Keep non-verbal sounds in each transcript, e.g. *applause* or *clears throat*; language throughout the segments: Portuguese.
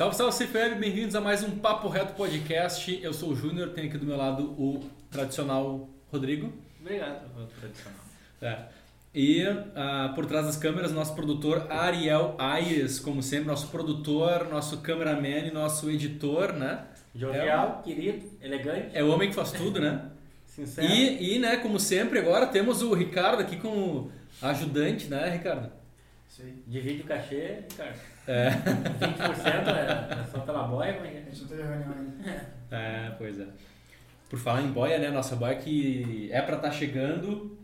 Salve, salve, CFM, bem-vindos a mais um Papo Reto Podcast. Eu sou o Júnior, tenho aqui do meu lado o tradicional Rodrigo. Obrigado, tradicional. É. E uh, por trás das câmeras, nosso produtor Ariel Aires, como sempre, nosso produtor, nosso cameraman e nosso editor, né? Jovial, é, querido, elegante. É o homem que faz tudo, né? *laughs* Sincero. E, e, né, como sempre, agora temos o Ricardo aqui como ajudante, né, Ricardo? Isso aí. Divide o cachê, Ricardo. É. 20% é, é só pela boia, como é é? A gente não teve reunião ainda. É, pois é. Por falar em boia, né? Nossa boia que é pra estar tá chegando.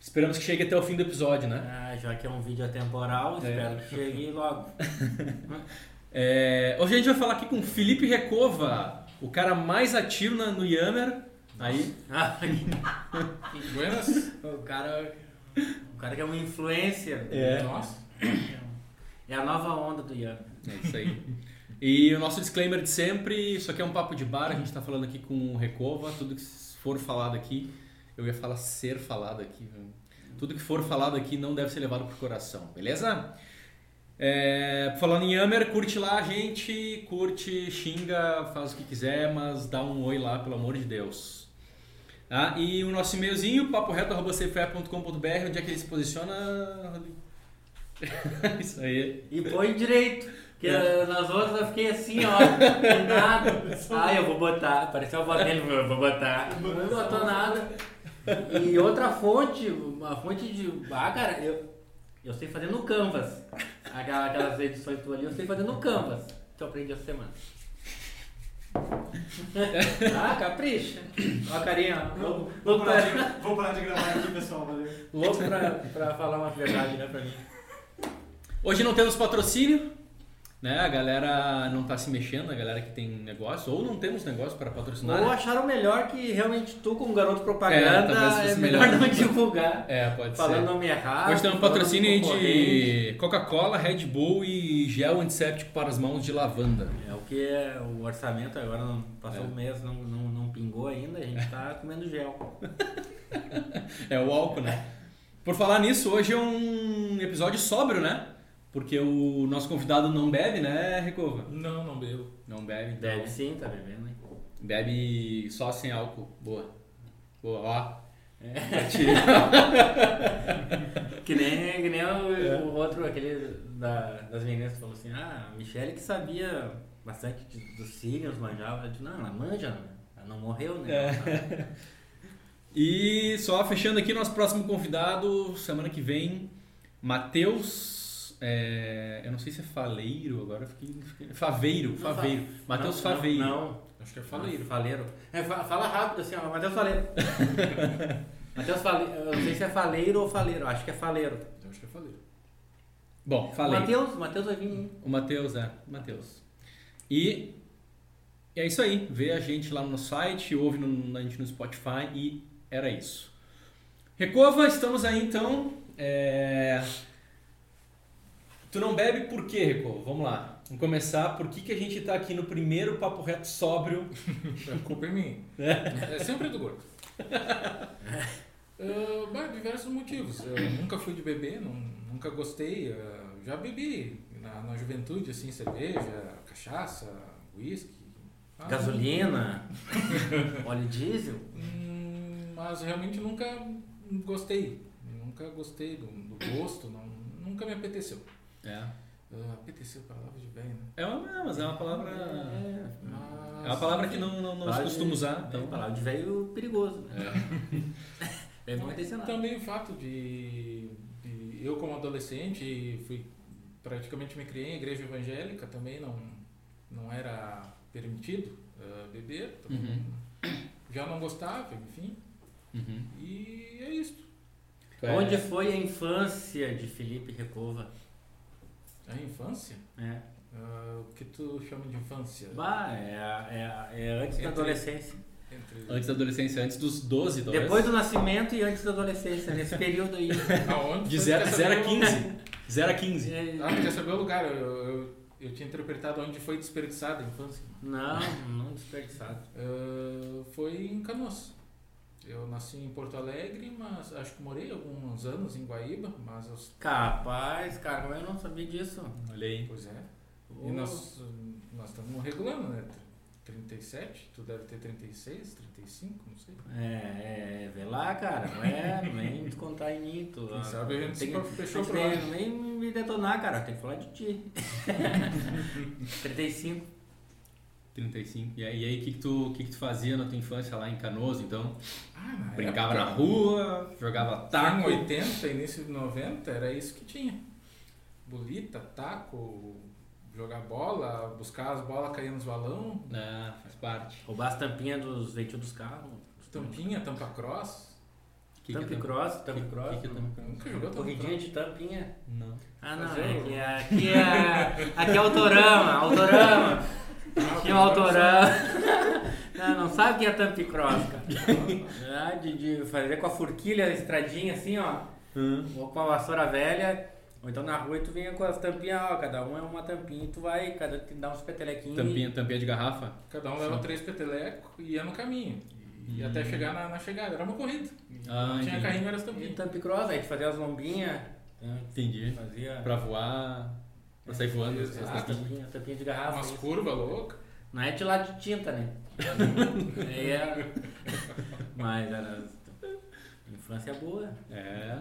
Esperamos que chegue até o fim do episódio, né? Ah, já que é um vídeo atemporal, é. espero que chegue logo. *laughs* é, hoje a gente vai falar aqui com Felipe Recova, o cara mais ativo no Yammer. Aí. Buenas. *laughs* o cara. O cara que é uma influência. É. Nossa. *clears throat* É a nova onda do Yammer. É isso aí. E o nosso disclaimer de sempre, isso aqui é um papo de bar, a gente está falando aqui com o Recova, tudo que for falado aqui, eu ia falar ser falado aqui, tudo que for falado aqui não deve ser levado pro coração, beleza? É, falando em Yammer, curte lá a gente, curte, xinga, faz o que quiser, mas dá um oi lá, pelo amor de Deus. Ah, e o nosso e-mailzinho, paporeto.cfe.com.br, onde é que ele se posiciona, *laughs* Isso aí. E põe direito. Que é. nas outras eu fiquei assim, ó, nada. *laughs* Ah, eu vou botar. Pareceu a voz dele, eu vou botar. Não botou nada. E outra fonte, uma fonte de. Ah, cara, eu, eu sei fazer no Canvas. Aquelas, aquelas edições tu ali, eu sei fazer no Canvas. Que eu aprendi essa semana. *laughs* ah, capricha. Ó a carinha. Vou, vou, parar de, vou parar de gravar aqui, pessoal. Valeu. Louco pra, pra falar uma verdade, né, pra mim. Hoje não temos patrocínio, né? A galera não está se mexendo, a galera que tem negócio, ou não temos negócio para patrocinar. Ou né? acharam melhor que realmente tu, como garoto propaganda, é, é melhor, melhor não divulgar. É, pode falando ser. nome errado. Hoje temos um patrocínio de Coca-Cola, Red Bull e gel antisséptico para as mãos de lavanda. É o que é o orçamento, agora não, passou é. um mês, não, não, não pingou ainda, a gente está *laughs* comendo gel. é o álcool, né? Por falar nisso, hoje é um episódio sóbrio, né? Porque o nosso convidado não bebe, né, Recova? Não, não bebo. Não bebe? Então. Bebe sim, tá bebendo, hein? Bebe só sem álcool. Boa. Boa, ó. É. *laughs* que nem, que nem o, é. o outro, aquele da, das meninas que falou assim, ah, a Michelle que sabia bastante de, dos Sirius, manjava. Eu disse, não, ela manja, ela não morreu, né? É. e só fechando aqui, nosso próximo convidado, semana que vem, Matheus é, eu não sei se é Faleiro, agora fiquei. fiquei faveiro, Faveiro. Matheus Faveiro. Não, não, acho que é Faleiro. Faleiro. É, fala rápido assim, ó, Matheus Faleiro. *laughs* Matheus Faleiro. Eu não sei se é Faleiro ou Faleiro, acho que é Faleiro. Eu acho que é Faleiro. Bom, Faleiro. Matheus, Matheus vai vir. O Matheus, é, Matheus. E é isso aí. Vê a gente lá no site, ouve no, a gente no Spotify e era isso. Recova, estamos aí então. É... Tu não bebe por quê, Rico? Vamos lá. Vamos começar. Por que, que a gente está aqui no primeiro Papo Reto sóbrio? *laughs* A culpa é minha. É, é sempre do gordo. uh, diversos motivos. Eu nunca fui de beber, não, nunca gostei. Uh, já bebi na, na juventude, assim, cerveja, cachaça, uísque. Ah, Gasolina, *laughs* óleo diesel. Hum, mas realmente nunca gostei. Nunca gostei do, do gosto, não, nunca me apeteceu. É. Uh, apeteceu palavra de velho, né? É uma, mas é uma palavra. É, mas... é uma palavra que não, não, não se costuma usar. Então... É palavra de velho perigoso. Né? É. *laughs* é Também o fato de, de, Eu, como adolescente, fui praticamente me criei em igreja evangélica, também não, não era permitido uh, beber. Uhum. Já não gostava, enfim. Uhum. E é isso. Onde foi a infância de Felipe Recova? A infância? É. Uh, o que tu chama de infância? Bah, é, é, é antes Entre... da adolescência. Entre... Antes da adolescência, antes dos 12, talvez. Depois do nascimento e antes da adolescência, nesse período aí. *laughs* Aonde? De 0 a 15. 0 a 15. É... Ah, quer saber o lugar? Eu, eu, eu, tinha interpretado onde foi desperdiçada a infância. Não, não desperdiçado. Uh, foi em Canoas. Eu nasci em Porto Alegre, mas acho que morei alguns anos em Guaíba, mas... Capaz, cara, eu não sabia disso. Olha aí. Pois é. E nós, nós estamos regulando, né? 37, tu deve ter 36, 35, não sei. É, é, vê lá, cara, não é, não vem descontar em mim. Tu, Quem sabe a gente tem, fechou pro nem me detonar, cara, tem que falar de ti. *laughs* 35. 35. E aí, e aí o que, que, tu, que, que tu fazia na tua infância lá em Canoas, então? Ah, na Brincava época, na rua, jogava Tá, em taco. 80, início de 90, era isso que tinha. Bolita, taco, jogar bola, buscar as bolas cair nos balão, Ah, faz parte. Roubar as tampinhas dos veios dos carros. tampinha, tampa cross. Que que é Tampa tampa- cross, tampa que- cross. que que é tampa cross? Nunca jogou tampa Corridinha de tampinha. Não. Ah, não, é que é- aqui é, aqui é autorama, autorama. *laughs* Tinha um. Não, não sabe o que é tampa cross, cara. Ah, de, de fazer com a forquilha, a estradinha assim, ó. Hum. Ou com a vassoura velha. Ou então na rua e tu vinha com as tampinhas, ó, cada um é uma tampinha e tu vai, cada te dá uns petelequinhos. Tampinha, tampinha de garrafa? Cada um leva três petelecos e ia no caminho. E Hum. até chegar na, na chegada. Era uma corrida. Ah, não tinha entendi. carrinho, era as E tampinhas. tampa cross, aí tu fazia as lombinhas. Entendi. Fazia Pra voar, pra sair voando. As tampinhas. tampinha de garrafa. Umas curvas loucas. Não é de lado de tinta, né? *laughs* É... Mas era. Infância boa. É.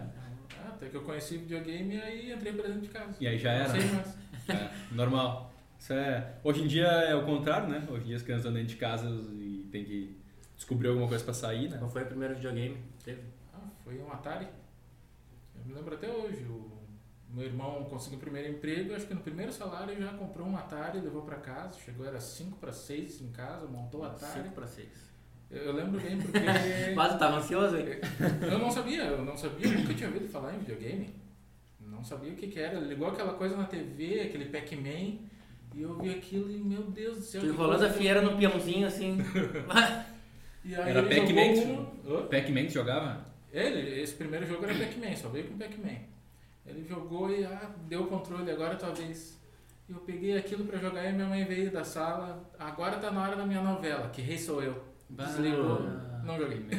Ah, até que eu conheci videogame e aí entrei pra dentro de casa. E aí já Não era. sei mais. É, normal. Isso é... Hoje em dia é o contrário, né? Hoje em dia as crianças andam dentro de casa e tem que descobrir alguma coisa pra sair, né? Qual foi o primeiro videogame? que Teve? Ah, foi um Atari. Eu me lembro até hoje. O meu irmão conseguiu o primeiro emprego, acho que no primeiro salário já comprou um Atari, levou pra casa. Chegou, era 5 para 6 em casa, montou o Atari. 5 para 6. Eu, eu lembro bem porque *laughs* Mas tu tava ansioso, hein? eu não sabia, eu não sabia, nunca tinha ouvido falar em videogame. Não sabia o que, que era. Ele ligou aquela coisa na TV, aquele Pac-Man, e eu vi aquilo e, meu Deus do céu. Tu enrolando a fieira no peãozinho assim. *laughs* E aí Era ele Pac-Man um-? Pac-Man que jogava? Ele, esse primeiro jogo era Pac-Man, só veio com Pac-Man. Ele jogou e ah, deu o controle, agora é tua vez. Eu peguei aquilo pra jogar e minha mãe veio da sala. Agora tá na hora da minha novela, que rei sou eu. Desligou, Ah. não joguei. *laughs*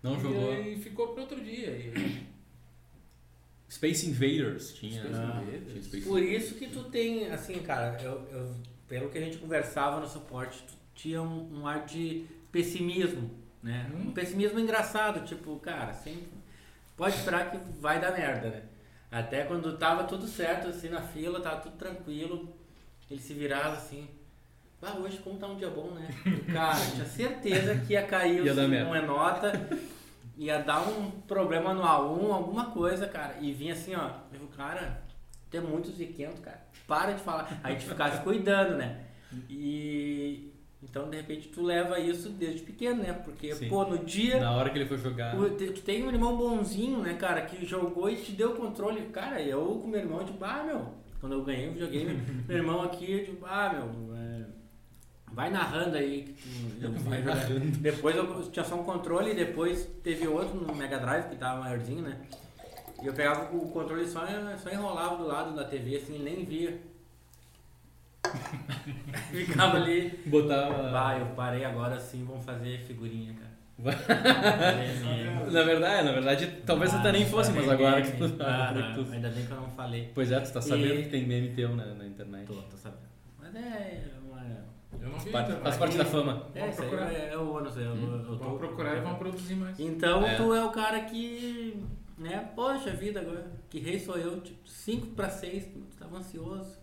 Não e jogou. aí ficou pro outro dia. E... *coughs* Space Invaders tinha. Space Ah, Invaders. tinha Space Por isso que tu tem, assim, cara, eu, eu- pelo que a gente conversava no suporte, tu tinha um, um ar de pessimismo, né? Hum. Um pessimismo engraçado, tipo, cara, sempre pode esperar que vai dar merda, né? Até quando tava tudo certo, assim, na fila, tava tudo tranquilo, ele se virava assim, ah, hoje como tá um dia bom, né? E, *laughs* Cara, tinha certeza que ia cair Ia o dar sim, merda. não é nota, ia dar um problema no A1, alguma coisa, cara. E vinha assim, ó, eu, cara, tem muito ziquento, cara. Para de falar. A gente ficava se cuidando, né? E então, de repente, tu leva isso desde pequeno, né? Porque, Sim. pô, no dia. Na hora que ele foi jogar. Tu tem um irmão bonzinho, né, cara, que jogou e te deu o controle. Cara, eu com meu irmão, tipo, ah, meu, quando eu ganhei o videogame, *laughs* meu irmão aqui, eu tipo, ah, meu, é, vai narrando aí. Que tu, *laughs* Vai narrando. Depois eu tinha só um controle e depois teve outro no Mega Drive que tava maiorzinho, né? E eu pegava o controle e só, só enrolava do lado da TV, assim, nem via. *laughs* Ficava ali. Botava. Bah, eu parei agora sim, vamos fazer figurinha, cara. Vai. Na verdade, na verdade, talvez até nem fosse, mas agora que tu, Ah, tu- Ainda bem que eu não falei. Pois é, tu tá sabendo E- que tem meme teu na, na internet. Tô, tô sabendo. Mas é uma. Eu não vi Parte- faz parte da fama. É, Vamos procurar. é, é o ônus. Eu, eu tô, Vamos procurar e vamos produzir mais. Então É. tu é o cara que. Né, poxa vida agora. Que rei sou eu? Tipo, 5 pra 6, tu tava ansioso.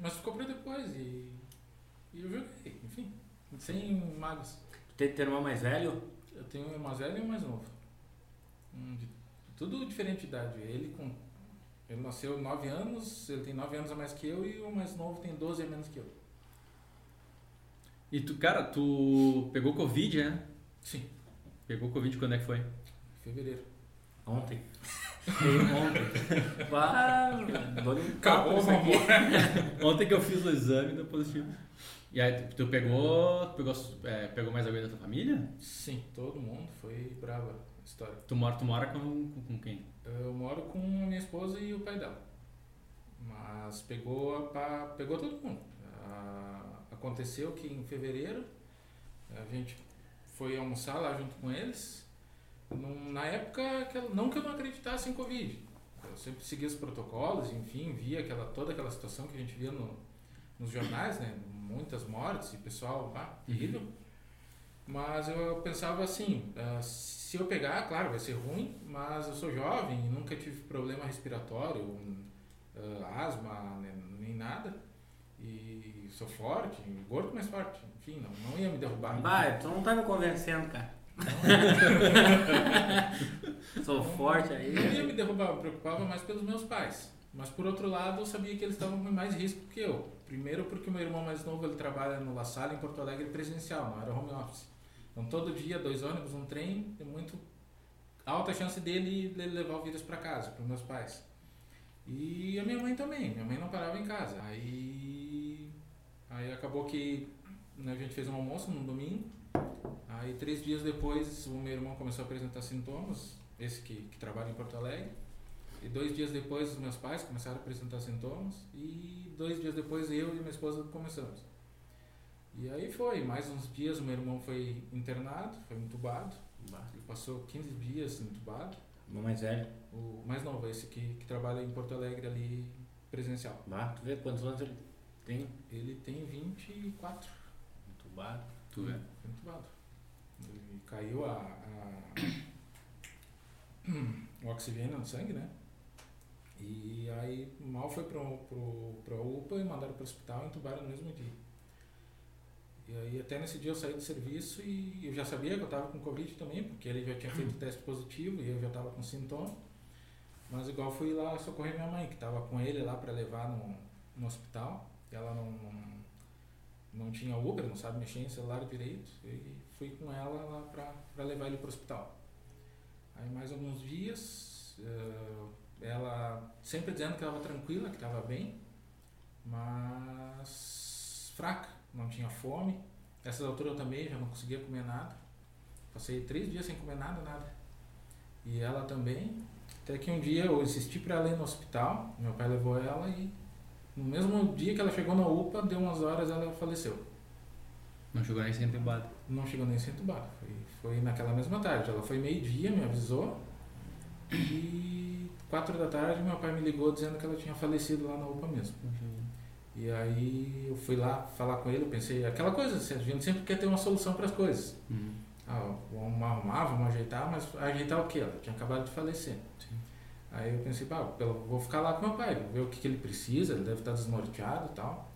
Mas ficou pra depois e, e eu joguei, enfim, sem magos. Tu tem teu irmão mais velho? Eu tenho um mais velho e um mais novo. Um de- tudo diferente de idade. Ele com. Ele nasceu 9 anos, ele tem 9 anos a mais que eu e o mais novo tem 12 a menos que eu. E tu, cara, tu pegou Covid, né? Sim, Pegou Covid quando é que foi? em fevereiro. Ontem. *laughs* Veio ontem. Um Acabou, isso aqui. vambora. Ontem que eu fiz o exame deu positivo. E aí, tu, tu pegou. tu Pegou, é, pegou mais alguém da tua família? Sim, todo mundo. Foi brava a história. Tu mora, tu mora com, com, com quem? Eu moro com a minha esposa e o pai dela. Mas pegou, pegou todo mundo. Ah, aconteceu que em fevereiro a gente foi almoçar lá junto com eles. Na época, não que eu não acreditasse em Covid. eu sempre seguia os protocolos, enfim, via aquela, toda aquela situação que a gente via no, nos jornais, né? Muitas mortes e pessoal, ah, terrível. Mas eu pensava assim, uh, se eu pegar, claro, vai ser ruim, mas eu sou jovem, nunca tive problema respiratório, uh, asma, né, nem nada. E sou forte, gordo, mas forte. Enfim, não, não ia me derrubar. Vai, tu não tá me convencendo, cara. *laughs* sou forte aí. Não ia me derrubar, eu preocupava mais pelos meus pais. Mas por outro lado, eu sabia que eles estavam com mais risco que eu. Primeiro porque meu irmão mais novo ele trabalha no La Salle em Porto Alegre presencial, não era home office. Então todo dia, dois ônibus, um trem, tem muito alta chance dele, levar o vírus para casa, para meus pais. E a minha mãe também, minha mãe não parava em casa. Aí, aí acabou que né, a gente fez um almoço no domingo. Aí três dias depois o meu irmão começou a apresentar sintomas, esse que, que trabalha em Porto Alegre. E dois dias depois os meus pais começaram a apresentar sintomas e dois dias depois eu e minha esposa começamos. E aí foi, mais uns dias o meu irmão foi internado, foi entubado. Ele passou 15 dias entubado. O mais velho? O mais novo, esse que, que trabalha em Porto Alegre ali presencial. Bah, tu vê quantos anos ele tem? Ele tem 24. Entubado. Tu vê? Foi entubado. Ele caiu a, a o oxigênio no sangue, né? E aí mal foi pro, pro, pro UPA e mandaram para o hospital e entubaram no mesmo dia. E aí até nesse dia eu saí do serviço e eu já sabia que eu estava com Covid também, porque ele já tinha feito teste positivo e eu já estava com sintoma. Mas igual fui lá socorrer minha mãe, que estava com ele lá para levar no, no hospital. E ela não, não, não tinha Uber, não sabe mexer em celular direito. E fui com ela lá para levar ele para o hospital. Aí mais alguns dias, uh, ela sempre dizendo que estava tranquila, que estava bem, mas fraca não tinha fome. Nessas alturas eu também já não conseguia comer nada. Passei três dias sem comer nada, nada. E ela também. Até que um dia eu insisti para ela ir no hospital. Meu pai levou ela e no mesmo dia que ela chegou na UPA, deu umas horas ela faleceu. Não chegou nem sem entubado? Não chegou nem sem entubado. Foi, foi naquela mesma tarde. Ela foi meio-dia, me avisou. E quatro da tarde meu pai me ligou dizendo que ela tinha falecido lá na UPA mesmo. Uhum. E aí eu fui lá falar com ele, eu pensei, aquela coisa, a gente sempre quer ter uma solução para as coisas. Uhum. Ah, vamos arrumar, vamos ajeitar, mas ajeitar o que? Ela tinha acabado de falecer. Sim. Aí eu pensei, pá, vou ficar lá com meu pai, ver o que, que ele precisa, ele deve estar desnorteado e tal.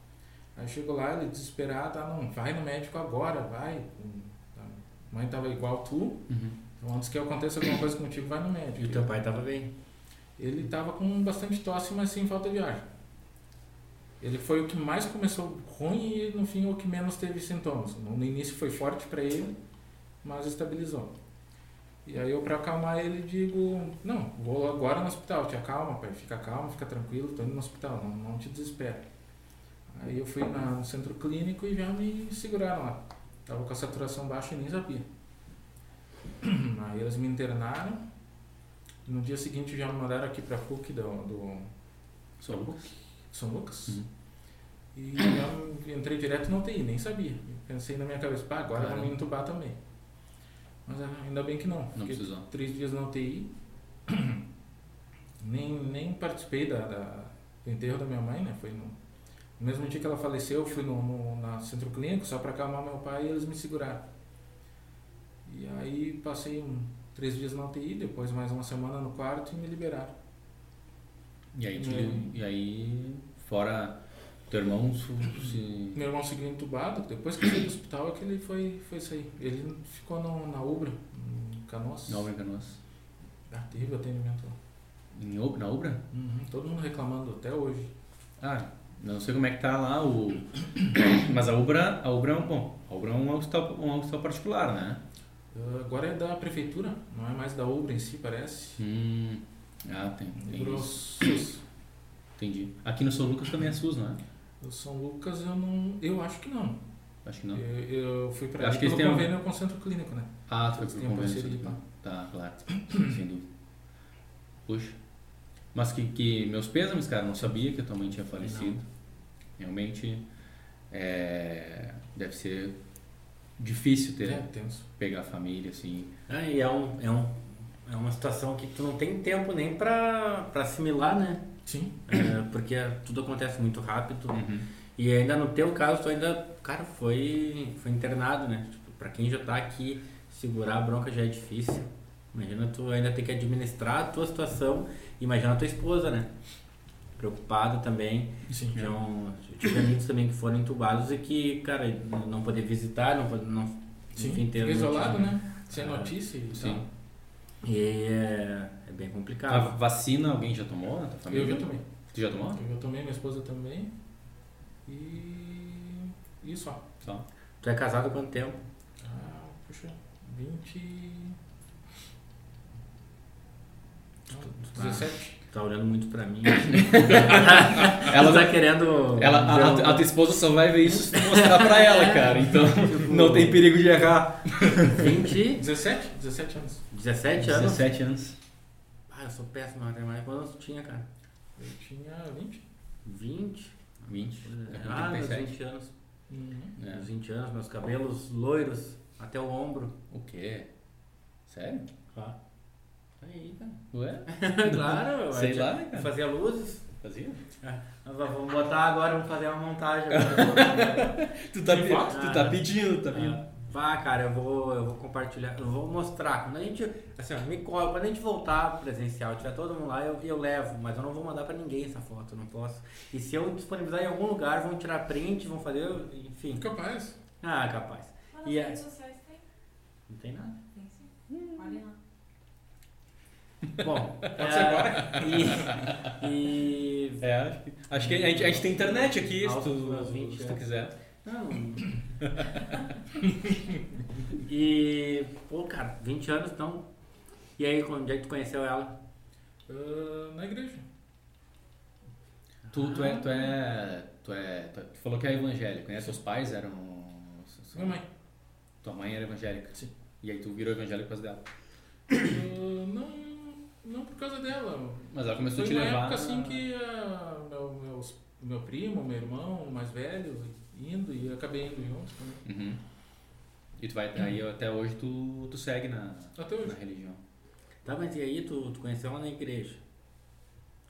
Aí chegou lá, ele desesperado, ah, não, vai no médico agora, vai. A mãe estava igual tu, uhum. então antes que aconteça alguma coisa contigo, vai no médico. E o teu pai estava bem? Ele estava com bastante tosse, mas sem falta de ar. Ele foi o que mais começou ruim e no fim o que menos teve sintomas. No início foi forte para ele, mas estabilizou. E aí eu para acalmar ele digo, não, vou agora no hospital, te acalma, pai, fica calmo, fica tranquilo, tô indo no hospital, não, não te desespera. Aí eu fui na, no centro clínico e já me seguraram lá. Tava com a saturação baixa e nem sabia. *clears throat* Aí eles me internaram. No dia seguinte já me mandaram aqui para PUC do, do São Lucas. São Lucas. Uhum. E eu entrei direto no UTI, nem sabia. Pensei na minha cabeça, pá, agora vão me entubar também. Mas ah, ainda bem que não. Não precisou. três dias na UTI. *clears throat* nem, nem participei da, da, do enterro da minha mãe, né? Foi no, no mesmo dia que ela faleceu, eu fui no, no na centro clínico só para acalmar meu pai e eles me seguraram. E aí passei um, três dias na UTI, depois mais uma semana no quarto e me liberaram. E aí, e aí fora teu irmão se... Meu irmão seguiu entubado, depois que saiu do hospital é que ele foi, foi sair. Ele ficou no, na Ubra, em Canoas. Na Ubra em Canoas. Ah, terrível atendimento lá. Em Ubra, na Ubra? Uhum, todo mundo reclamando até hoje. Ah, não sei como é que tá lá o... *coughs* Mas a Ubra, a Ubra é um bom. A Ubra é um hospital, um hospital particular, né? Uh, agora é da prefeitura, não é mais da Ubra em si, parece. Hum... Ah, tem. tem SUS. Entendi. Aqui no São Lucas também é SUS, não é? No São Lucas eu não. Eu acho que não. Acho que não. Eu, eu fui para acho que eles têm convênio um... com o centro clínico, né? Ah, tu foi pro convênio centro Tá, claro. Sem dúvida. Puxa. Mas que, que meus pêsames, cara, não sabia que a tua mãe tinha falecido. Não. Realmente é, deve ser difícil ter é, pegar a família assim. Ah, e é um, é um é uma situação que tu não tem tempo nem pra, pra assimilar, né? Sim. É, porque tudo acontece muito rápido. Uhum. E ainda no teu caso, tu ainda, cara, foi, foi internado, né? Tipo, pra quem já tá aqui, segurar a bronca já é difícil. Imagina tu ainda ter que administrar a tua situação. Imagina a tua esposa, né? Preocupada também. Sim. Então, eu tive amigos também que foram entubados e que, cara, não poder visitar, não poder, não, Sim. enfim, ter isolado, notícia. né? Sem notícia e Sim. tal. E é, é bem A complicado. vacina alguém já tomou na tua família? Eu já tomei. Tu já tomou? Eu já tomei, minha esposa também. E. E só. Só. Tu é casado há quanto tempo? Ah, puxa, 20. Não, 17. Tá olhando muito pra mim. *laughs* Ela tá querendo. Ela, a, a, a tua esposa só vai ver isso se tu mostrar pra ela, cara. Então *laughs* não tem perigo de errar. 20, 17? 17 anos. 17 anos. 17 anos. Ah, eu sou péssimo na matemática. Quantos tu tinha, cara? Eu tinha 20. 20? 20. Ah, meus 37. 20 anos. Uhum. É. Meus 20 anos, meus cabelos loiros até o ombro. O quê? Sério? Tá. Aí, cara. Ué? *laughs* claro, *laughs* Sei lá, né, cara? Fazia luzes. Fazia? Ah, Vamos botar agora, vamos fazer uma montagem. agora. *laughs* Tu tá, pe- foto? tu tá pedindo, tá Ah, pedindo. Vá, cara, eu vou, eu vou compartilhar, eu vou mostrar. Quando a gente, assim, ó, me cola, quando a gente voltar presencial, tiver todo mundo lá, eu, eu levo, mas eu não vou mandar pra ninguém essa foto, não posso. E se eu disponibilizar em algum lugar, vão tirar print, vão fazer, enfim. Capaz. Ah, capaz. Mas E é- redes sociais tem. Não tem nada. Tem sim. Olha lá. Bom, Pode ser agora. E, e É, acho que, acho que a, gente, a gente tem internet aqui, se Aos tu, meus 20, se tu é. quiser. Não. e, pô, cara, 20 anos então. E aí, onde é que tu conheceu ela? Ah, na igreja. Tu, tu, é, tu, é, tu é. Tu, tu falou que é evangélico, né? Seus pais eram. Minha mãe. Tua mãe era evangélica. Sim. E aí tu virou evangélico por causa dela. Ah, não, não por causa dela. Mas ela começou Foi a te uma levar. época assim que ah, meu, meus, meu primo, meu irmão mais velho, indo e acabei indo junto também. Uhum. E tu vai. Aí até hoje tu, tu segue na, Até hoje. na religião. Tá, mas e aí, tu, tu conheceu ela na igreja?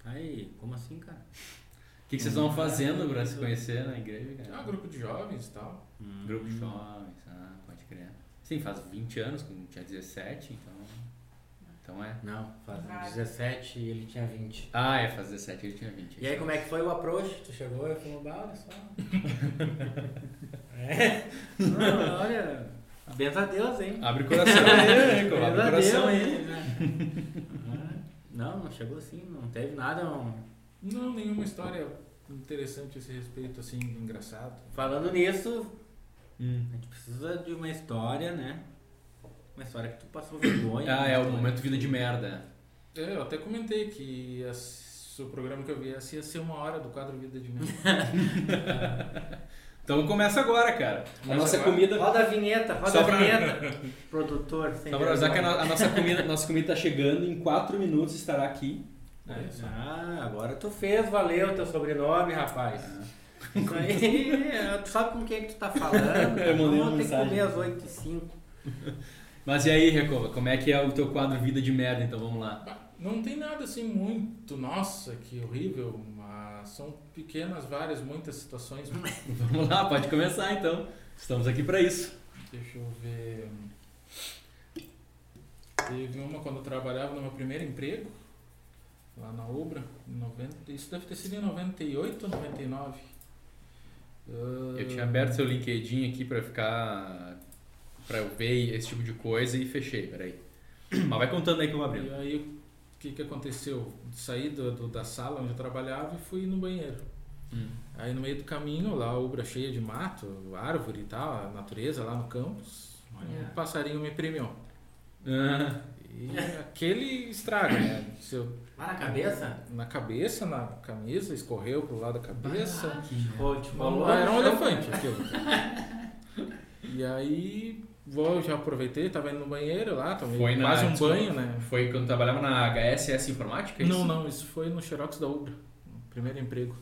Aí, como assim, cara? O que, que vocês estavam fazendo pra se conhecer na igreja, cara? Ah, grupo de jovens e tal. Grupo de jovens, ah, pode crer. Sim, faz 20 anos, quando tinha 17, então. Então é. Não, faz Cara. 17 e ele tinha 20. Ah, é, faz 17 ele tinha 20. E aí, como é que foi o approach? Tu chegou e falou, bah, olha só. *laughs* é? Não, olha, benza a Deus, hein? Abre o coração *laughs* aí, Rico, abre o coração aí. *laughs* Não, não chegou assim, não teve nada. Não. Não, nenhuma história interessante a esse respeito, assim, engraçado. Falando nisso, Hum. a gente precisa de uma história, né? Uma história que tu passou vergonha. Ah, é o momento vida de merda. É, eu até comentei que o programa que eu viesse ia ser uma hora do quadro Vida de Mim. *laughs* Então começa agora, cara. A Começa nossa agora? comida. Roda a vinheta, roda Só a pra- vinheta. Produtor, sem Só pra avisar que a, a nossa comida, nossa comida tá chegando, em 4 minutos estará aqui. É. Ah, agora tu fez valer o teu sobrenome, rapaz. Isso aí, é, tu sabe com quem que tu tá falando. *laughs* Eu mandei uma Vamos ter que mensagem. comer às 8 e 5. Mas e aí, Recova, como é que é o teu quadro Vida de Merda? Então vamos lá. Não tem nada assim muito, nossa, que horrível, mas são pequenas, várias, muitas situações. *laughs* Vamos lá, pode começar então. Estamos aqui pra isso. Deixa eu ver. Teve uma quando eu trabalhava no meu primeiro emprego, lá na Ubra, em 90, isso deve ter sido em 98 ou 99. Ah, Eu tinha aberto seu LinkedIn aqui pra ficar. Pra eu ver esse tipo de coisa e fechei, peraí. *clears throat* Mas vai contando aí que eu vou abrindo. E aí, o que, que aconteceu? Saí do, do- da sala onde eu trabalhava e fui no banheiro. Hum. Aí no meio do caminho, lá a Ubra cheia de mato, árvore e tal, a natureza lá no campus, Olha. um passarinho me premiou. Ah, E aquele estrago, né? Se eu- Ah, na cabeça? na cabeça, na camisa, escorreu pro lado da cabeça. Te Não, rolou era um elefante aquilo. E aí, vou, já aproveitei, tava indo no banheiro lá, tomei Foi na- quase um desculpa. banho, né? Foi quando trabalhava na HSS Informática? é Não, isso? não, isso foi no Xerox da Ubra, primeiro emprego.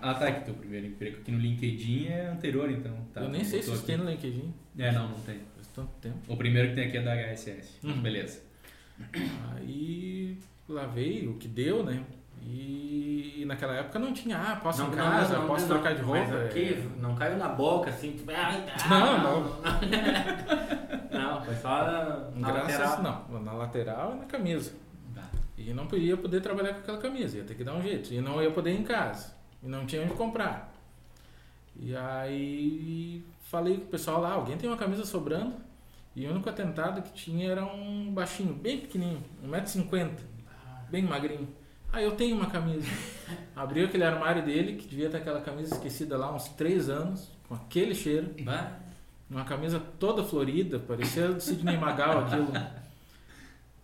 Ah, tá, que teu primeiro emprego aqui no LinkedIn é anterior, então. Tá, eu nem sei se isso tem no LinkedIn, É, não, não tem. faz tanto tempo. O primeiro que tem aqui é da HSS. Uhum. Beleza. Aí lavei o que deu, né? E naquela época não tinha, ah, posso Não em casa, não- posso não- trocar de roupa. Mas aqui não caiu na boca, assim, tipo, ah, Não, não. *laughs* Não, foi só na, Graças, lateral. não, na lateral e na camisa. Tá. E não podia poder trabalhar com aquela camisa, ia ter que dar um jeito. E não ia poder ir em casa. E não tinha onde comprar. E aí falei com o pessoal lá, alguém tem uma camisa sobrando? E o único atentado que tinha era um baixinho, bem pequenininho, 1,50m, bem magrinho. Ah, eu tenho uma camisa. *laughs* Abriu aquele armário dele, que devia ter aquela camisa esquecida lá uns 3 anos, com aquele cheiro. Bah. Uma camisa toda florida, parecia do Sidney Magal aquilo.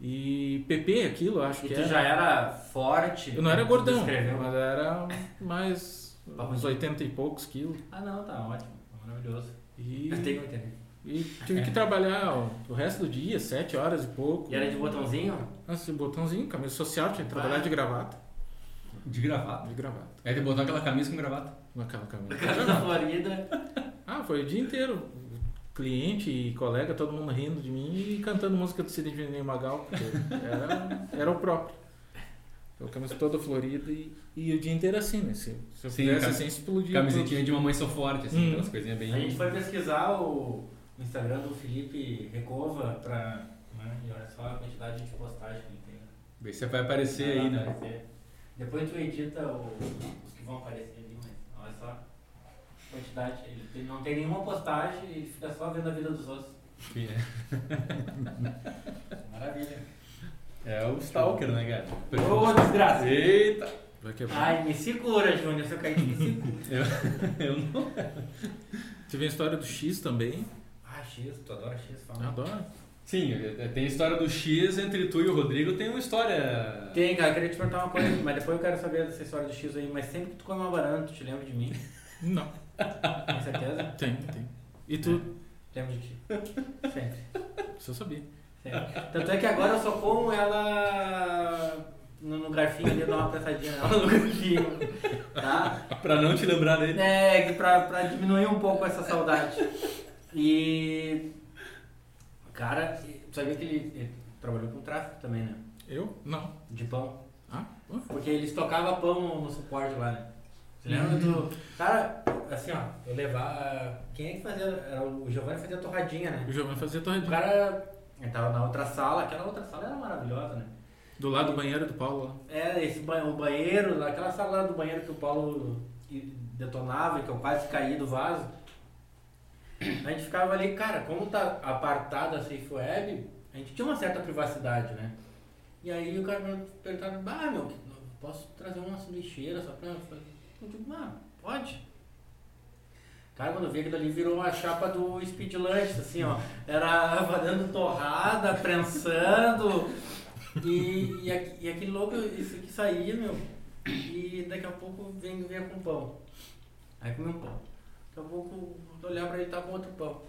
E PP aquilo, acho E que tu era. já era forte. Eu não era tu gordão, mas era mais uns 80 e poucos quilos. Ah, não, tá ótimo. Maravilhoso. E, Eu tenho que entender. E tive que trabalhar ó, o resto do dia, 7 horas e pouco. E era de botãozinho? Nossa, botãozinho, camisa social, tinha que trabalhar Ah. de gravata. De gravata. De gravata. Aí tu botou aquela camisa com gravata. Com aquela camisa. Casa da Florida. *laughs* Ah, foi o dia inteiro. Cliente e colega, todo mundo rindo de mim e cantando música do Sidney Magal, porque era, era o próprio. Então, camisa toda florida e, e o dia inteiro assim, né? Se, se eu Sim, fizesse assim, explodia. Camisetinha de mamãe sou forte, assim, Hum. aquelas coisinhas bem. A gente foi pesquisar o Instagram do Felipe Recova pra. Né? E olha só a quantidade de postagem que ele tem. Ver se vai aparecer Vai aí, né? aparecer. Depois tu edita o- os que vão aparecer ali, mas olha só a quantidade. Ele tem- não tem nenhuma postagem, ele fica só vendo a vida dos outros. Que *laughs* Maravilha. É, é o Stalker, né, cara? Ô, desgraça! Eita! Vai quebrar. Ai, me segura, Júnior, se eu cair, me *laughs* segura. Eu não. Teve a história do X também. X, tu adora X, fala. Adoro. Sim, é, tem a história do X entre tu e o Rodrigo, tem uma história. Tem, cara, eu queria te perguntar uma coisa, mas depois eu quero saber dessa história do X aí. Mas sempre que tu come uma banana, tu te lembra de mim? Não, Tem certeza? tem, tem. E tu? Lembro de ti. Sempre. Isso eu sabia. sempre. Tanto é que agora eu só como ela no, no garfinho ali, eu dou uma apressadinha nela no garfinho. Tá? Pra não te lembrar dele. É, que pra, pra diminuir um pouco essa saudade. E. Cara, sabia que ele, ele trabalhou com tráfico também, né? Eu? Não. De pão. Ah? Porque eles tocavam pão no, suporte lá, né? Você lembra do. Cara, assim, ó, eu levava. Quem é que fazia? Era o Giovanni fazia torradinha, né? O Giovanni fazia O torradinha. cara. Ele tava na outra sala, aquela outra sala era maravilhosa, né? Do lado do banheiro do Paulo lá. É, esse ba- o banheiro, aquela sala lá do banheiro que o Paulo detonava, e que eu quase caí do vaso. A gente ficava ali, cara, como tá apartado a Safe Web, a gente tinha uma certa privacidade, né? E aí o cara me ah, meu, posso trazer uma lixeira só pra. Eu digo, ah, pode. Cara, quando eu vi aquilo ali virou uma chapa do Speed Lunch, assim, ó. Era *laughs* fazendo torrada, prensando. E, e, e aquele louco, isso aqui saía, meu. E daqui a pouco vem, vinha com pão. Aí comi um pão. Daqui a pouco eu olhar pra ele tá com outro pão.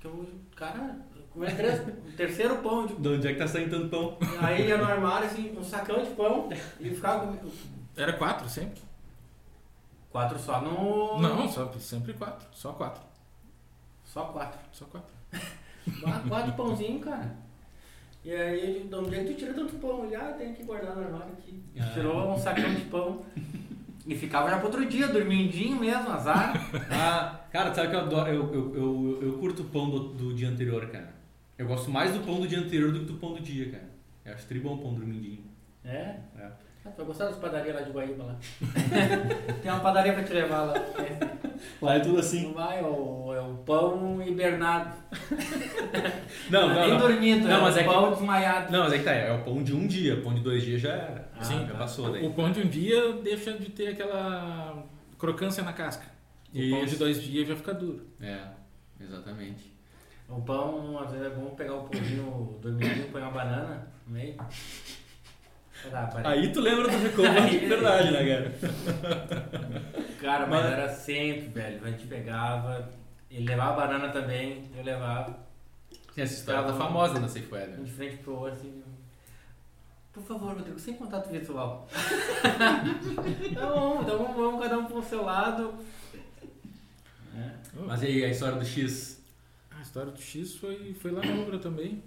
Que eu, cara, comi três, o terceiro pão. Tipo, De onde é que tá saindo tanto pão? aí ia no armário, assim, um sacão de pão. E ficava comigo. Era quatro sempre? Quatro só no. Não, só, sempre quatro. Só quatro. Só quatro. Só quatro. *laughs* Quatro, quatro pãozinhos, cara. E aí de onde é que tu tira tanto pão? Ele, ah, tem que guardar no armário aqui. Ah. Tirou um sacão de pão. E ficava já pro outro dia, dormindinho mesmo, azar. *laughs* Ah, cara, sabe que eu adoro. Eu, eu, eu, eu curto o pão do, do dia anterior, cara. Eu gosto mais do pão do dia anterior do que do pão do dia, cara. Eu acho tribom o pão dormindinho. É? É. Ah, tu vai gostar das padarias lá de Guaíba lá. *laughs* Tem uma padaria pra te levar lá. Lá é tudo assim. Não vai, é o, é o pão hibernado. Não, não, Nem não. dormindo, Não, é mas o é que- pão desmaiado. Não, mas é que tá, é o pão de um dia, pão de dois dias já era. Ah, Sim, tá. já passou daí. O pão de um dia deixa de ter aquela crocância na casca. O pão de dois dias já fica duro. É, exatamente. O pão, às vezes é bom pegar o pãozinho dormidinho, põe uma banana no meio. Tá, parei. Aí tu lembra do Recover de verdade, né, cara? Cara, mas Mas- era sempre, velho. A gente pegava, ele levava a banana também, eu levava. Essa história tá famosa na Safe Um Web. de frente pro outro, assim. Por favor, Rodrigo, sem contato virtual. *laughs* tá bom, então vamos, vamos cada um pro seu lado. É. Mas e aí, a história do X? A história do X foi, foi lá na obra também.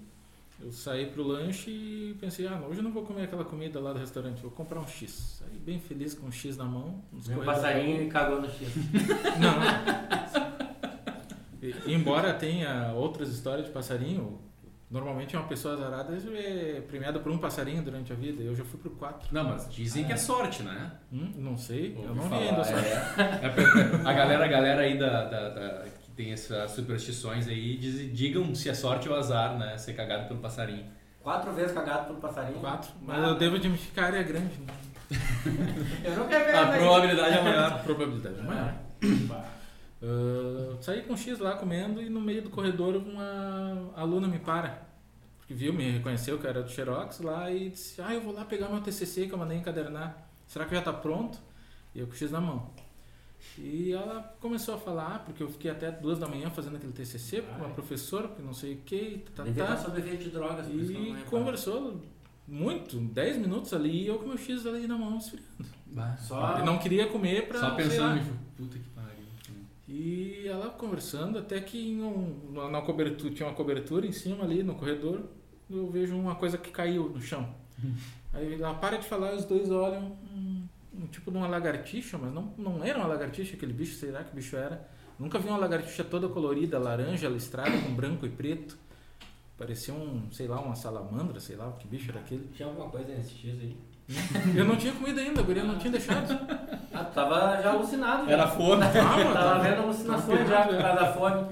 Eu saí pro lanche e pensei, ah, hoje eu não vou comer aquela comida lá do restaurante, vou comprar um X. Saí bem feliz com um X na mão. um corredores. passarinho e cagou no X. *laughs* Não. E- Embora tenha outras histórias de passarinho, normalmente uma pessoa azarada é premiada por um passarinho durante a vida. Eu já fui por quatro. Não, mas dizem que é sorte, né? Hum, não sei, eu Ouvi não vi falar, ainda só. é. É pra- a galera, a galera aí da, da- da- que tem essas superstições aí, diz- digam se é sorte ou azar, né? Ser cagado pelo passarinho. Quatro vezes cagado pelo passarinho. Quatro. Mas Ah. eu devo admitir que a área é grande. Né? *laughs* Eu não quero ver A probabilidade é A maior. probabilidade é maior. Ah, saí com um X lá comendo e no meio do corredor uma aluna me para. Porque viu, me reconheceu que era do Xerox lá e disse: Ah, eu vou lá pegar meu TCC que eu mandei encadernar. Será que já tá pronto? E eu com o X na mão. E ela começou a falar, porque eu fiquei até duas da manhã fazendo aquele TCC com uma professora, porque não sei o que, tá, tá. sob efeito de drogas. E conversou muito, 10 minutos ali, e eu com meu X ali na mão esfriando. Só... Eu não queria comer pra. Só pensando puta que. E ela conversando, até que em um- na- cobertura, tinha uma cobertura em cima ali no corredor, eu vejo uma coisa que caiu no chão. Aí ela para de falar e os dois olham, um, um tipo de uma lagartixa, mas não, não era uma lagartixa aquele bicho, sei lá que bicho era. Nunca vi uma lagartixa toda colorida, laranja, listrada com branco e preto. Parecia um, sei lá, uma salamandra, sei lá, que bicho era aquele. Tinha alguma coisa nesse X aí? *laughs* Eu não tinha comido ainda, a guria não tinha deixado. Ah, tu tava já alucinado. Era já. fome. Calma, Tava vendo alucinações já por causa da fome.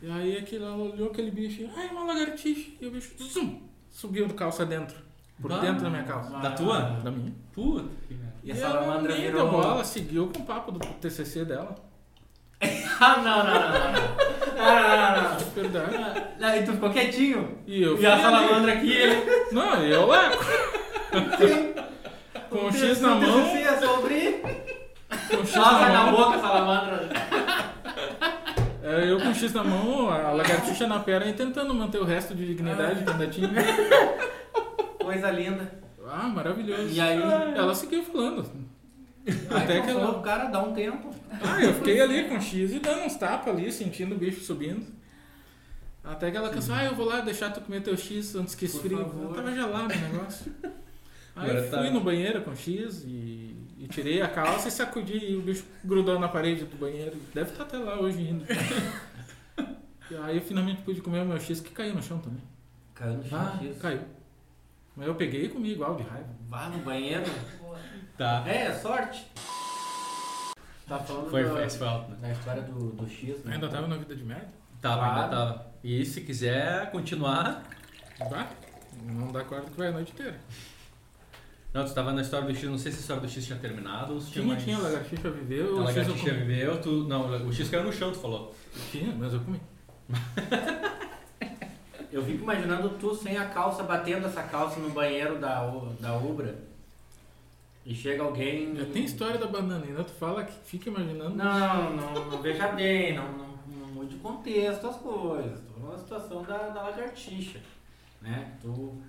E aí aquilo, ela olhou aquele bicho e, ai, uma lagartixa. E o bicho zum, subiu do calça dentro. Por Ah. dentro da minha calça. Da tua? Da minha. Puta que merda. E a ela salamandra virou- deu bola, seguiu com o papo do TCC dela. *laughs* Ah, não, não, não, não. não. Ah, Verdade. não, não. *laughs* Não, E tu ficou quietinho. E eu E a salamandra aqui. Não, e eu lá. Com o X na mão. Sim, é sobre... Com o X Nossa, na na mão. boca, salamandra. É, eu com o X na mão, a lagartixa na perna e tentando manter o resto de dignidade que ainda tinha. Coisa linda. Ah, maravilhoso. E aí? Ela seguiu falando. Aí Até tu que falou ela. pro cara, dá um tempo. Ah, eu fiquei ali com o X e dando uns tapas ali, sentindo o bicho subindo. Até que ela cansou, ah, eu vou lá deixar tu comer teu X antes que esfrie. favor. Eu tava gelado o negócio. Aí Agora eu tá. fui no banheiro com o X e, e tirei a calça e sacudi e o bicho grudou na parede do banheiro. Deve estar até lá hoje ainda. E *laughs* aí eu finalmente pude comer o meu X que caiu no chão também. Caiu no Ah, chão, X. caiu. Mas eu peguei e comi igual de raiva. Vá no banheiro. Tá. É, sorte. Tá falando Foi, da, alto, né? da história do, do X, né? Ainda tava na vida de merda. Tava, ainda Claro. tava. E se quiser continuar. Vá. Não dá corda que vai a noite inteira. Não, tu tava na história do X, não sei se a história do X tinha terminado ou se tinha Tinha, mais. tinha, a lagartixa viveu, A o X eu lagartixa comi. viveu, tu. Não, o X caiu no chão, tu falou. Tinha, mas eu comi. *laughs* Eu fico imaginando tu sem a calça, batendo essa calça no banheiro da, da Ubra. E chega alguém. Já tem história da banana, ainda tu fala que fica imaginando. Não, não, não veja bem, não, não, não mude o contexto as coisas. Tô da situação da, da lagartixa. Né? Tu, tu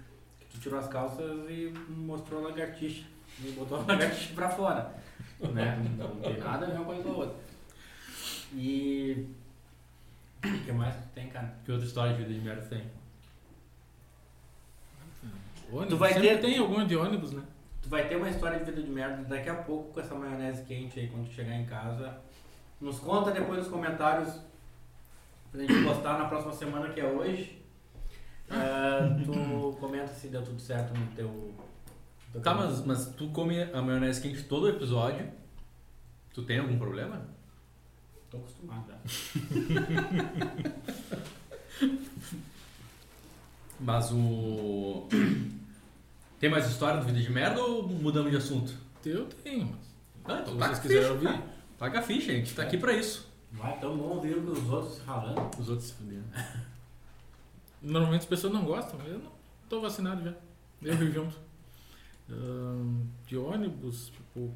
tirou as calças e mostrou a lagartixa. E botou a lagartixa pra fora. Né? Não tem nada a ver uma coisa com a outra. E. O que mais que tem, cara? Que outra história de vida de merda tem? Ônibus, Tu vai sempre ter- tem alguma de ônibus, né? Tu vai ter uma história de vida de merda daqui a pouco com essa maionese quente aí quando tu chegar em casa. Nos conta depois nos comentários pra gente postar na próxima semana que é hoje. Ah, tu comenta se deu tudo certo no teu. teu Tá, mas, mas tu come a maionese quente todo o episódio. Tu tem algum problema? Tô acostumado. já. *laughs* Mas o. Tem mais história do Vida de Merda ou mudamos de assunto? Eu tenho, mas. Ah, então Se taca vocês a quiserem ouvir. Taca a ficha, a gente tá aqui pra isso. Vai tão bom ouvir os outros se falando. Os outros se fuderam. *laughs* Normalmente as pessoas não gostam, eu não tô vacinado já. Eu rio junto. Ahn, de ônibus, tipo.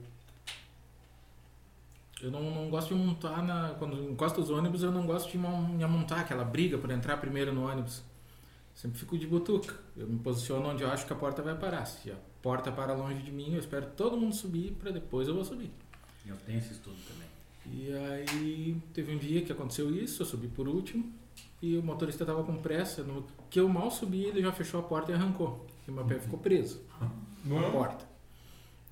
Eu não, não gosto de montar na. Quando encosta os ônibus, eu não gosto de me amontar aquela briga por entrar primeiro no ônibus. Sempre fico de butuca. Eu me posiciono onde eu acho que a porta vai parar. Se a porta para longe de mim, eu espero todo mundo subir para depois eu vou subir. Eu tenho esse estudo também. E aí teve um dia que aconteceu isso, eu subi por último. E o motorista tava com pressa. No que eu mal subi, ele já fechou a porta e arrancou. E meu pé ficou preso na porta.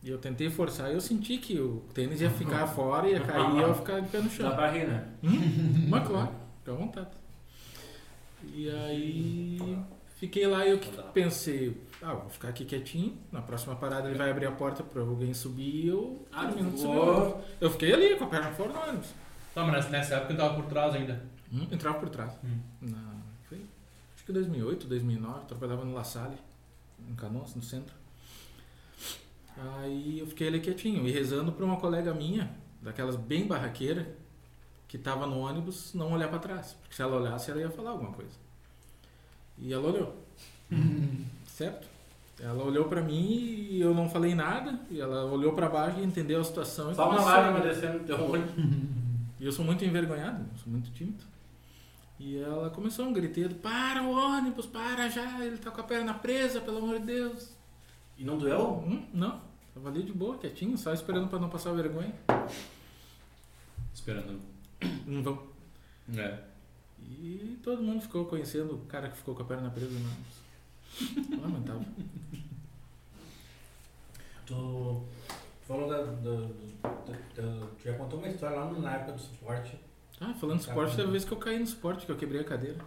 E eu tentei forçar e eu senti que o tênis ia ficar fora, ia cair e eu ia ficar de pé no chão. pra rir, né? Hum? Mas claro, fica à vontade. E aí fiquei lá e eu pensei, ah, vou ficar aqui quietinho, na próxima parada ele vai abrir a porta pra alguém subir e eu Ah, termino de tu subir. Eu fiquei ali com a perna fora no ônibus. Tá, mas nessa- nessa época eu tava por trás ainda. Hum, Entrava por trás. Hum. Na, foi, acho que 2008, 2009, trabalhava no La Salle, em Canoas, no centro. Aí eu fiquei ali quietinho e rezando pra uma colega minha, daquelas bem barraqueira, que tava no ônibus, não olhar pra trás. Porque se ela olhasse, ela ia falar alguma coisa. E ela olhou. certo? Ela olhou pra mim e eu não falei nada. E ela olhou pra baixo e entendeu a situação. e Só uma lágrima descendo no teu olho. e eu sou muito envergonhado, eu sou muito tímido. E ela começou um griteiro, para o ônibus, para já, ele tá com a perna presa, pelo amor de Deus. E não doeu? Hum, não, tava ali de boa, quietinho, só esperando pra não passar vergonha. Esperando. Não vão. É. E todo mundo ficou conhecendo o cara que ficou com a perna presa no ônibus. *laughs* Lamentável. Tu falou da, do, do- do- Tu já contou uma história lá na época do suporte. Ah, falando de esporte, teve vez que eu caí no esporte, que eu quebrei a cadeira.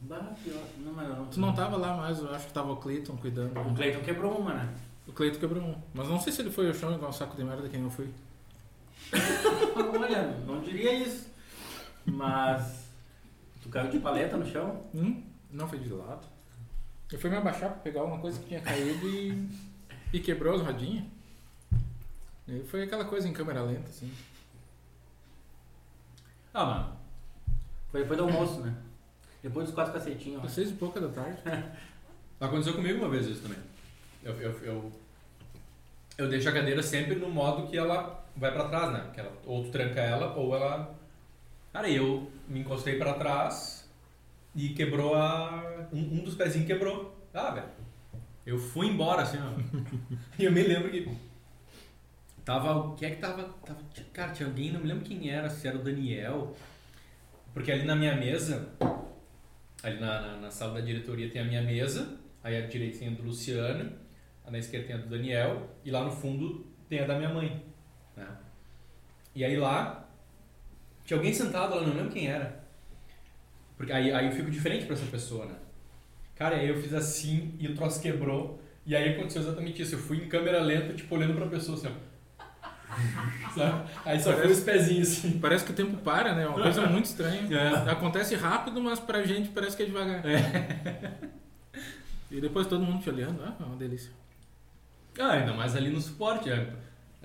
Bah, pior. Não, mas não. Tu não tava lá mais, eu acho que tava o Cleiton cuidando. O Cleiton quebrou uma, né? O Cleiton quebrou um. Mas não sei se ele foi ao chão igual um saco de merda que nem eu fui. *laughs* Olha, não diria isso. Mas. Tu caiu de paleta no chão? Hum, não foi de lado. Eu fui me abaixar pra pegar uma coisa que tinha caído e, e quebrou as rodinhas. E foi aquela coisa em câmera lenta, assim. Ah, mano. Foi depois do almoço, né? Depois dos quatro cacetinhos. Ó. seis e pouca da tarde. *laughs* Aconteceu comigo uma vez isso também. Eu, eu, eu, eu deixo a cadeira sempre no modo que ela vai pra trás, né? Que ela, ou tu tranca ela, ou ela. Cara, eu me encostei pra trás e quebrou a. Um, um dos pezinhos quebrou. Ah, velho. Eu fui embora, assim, ó. *laughs* e eu me lembro que. Tava. O que é que tava, tava. Cara, tinha alguém, não me lembro quem era, se era o Daniel. Porque ali na minha mesa, ali na, na, na sala da diretoria tem a minha mesa, aí à direita tem a do Luciano, na esquerda tem a do Daniel, e lá no fundo tem a da minha mãe. Né? E aí lá, tinha alguém sentado lá, não lembro quem era. Porque aí, aí eu fico diferente pra essa pessoa, né? Cara, aí eu fiz assim e o troço quebrou. E aí aconteceu exatamente isso. Eu fui em câmera lenta, tipo, olhando pra pessoa assim, ó. Aí só foi os pezinhos assim. Parece que o tempo para, né? É uma coisa muito estranha. *laughs* É. Acontece rápido, mas pra gente parece que é devagar. *laughs* E depois todo mundo te olhando, ah, é uma delícia. Ah, ainda mais ali no suporte. é.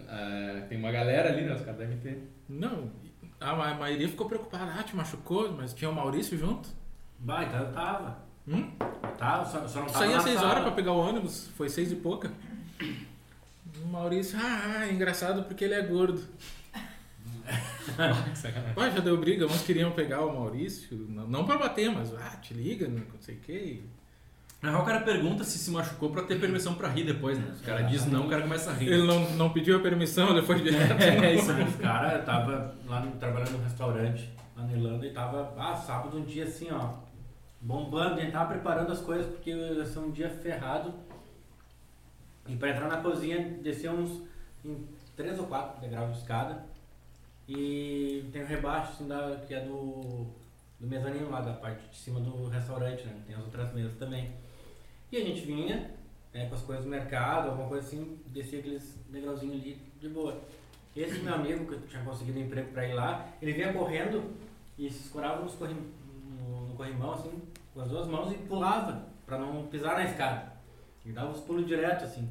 Ah, tem uma galera ali, né? Os caras devem ter. Não, a ma- a maioria ficou preocupada, ah, te machucou, mas tinha o Maurício junto. Bah, então eu tava. Hum? Eu tava, só, só não tava. Saía na seis sala. horas pra pegar o ônibus, foi seis e pouca. O Maurício, ah, ah, engraçado porque ele é gordo. *laughs* Ué, já deu briga, uns queriam pegar o Maurício, não, não pra bater, mas ah, te liga, não sei o que. Na real, o cara pergunta se se machucou pra ter permissão pra rir depois, né? O cara diz não, o cara começa a rir. Ele não, não pediu a permissão, ele foi direto. *laughs* É isso Os caras tava lá trabalhando no restaurante lá na Irlanda e tava, ah, sábado um dia assim, ó, bombando, gente tava preparando as coisas porque ia ser um dia ferrado. E pra entrar na cozinha descer uns em três ou quatro degraus de escada. E tem o rebaixo assim, da, que é do, do mezanino lá, da parte de cima do restaurante, né? Tem as outras mesas também. E a gente vinha né, com as coisas do mercado, alguma coisa assim, descia aqueles degrauzinhos ali de boa. Esse meu amigo, que tinha conseguido um emprego pra ir lá, ele vinha correndo e se escorava nos corrim, no, no corrimão, assim, com as duas mãos e pulava pra não pisar na escada. E dava os pulos direto, assim.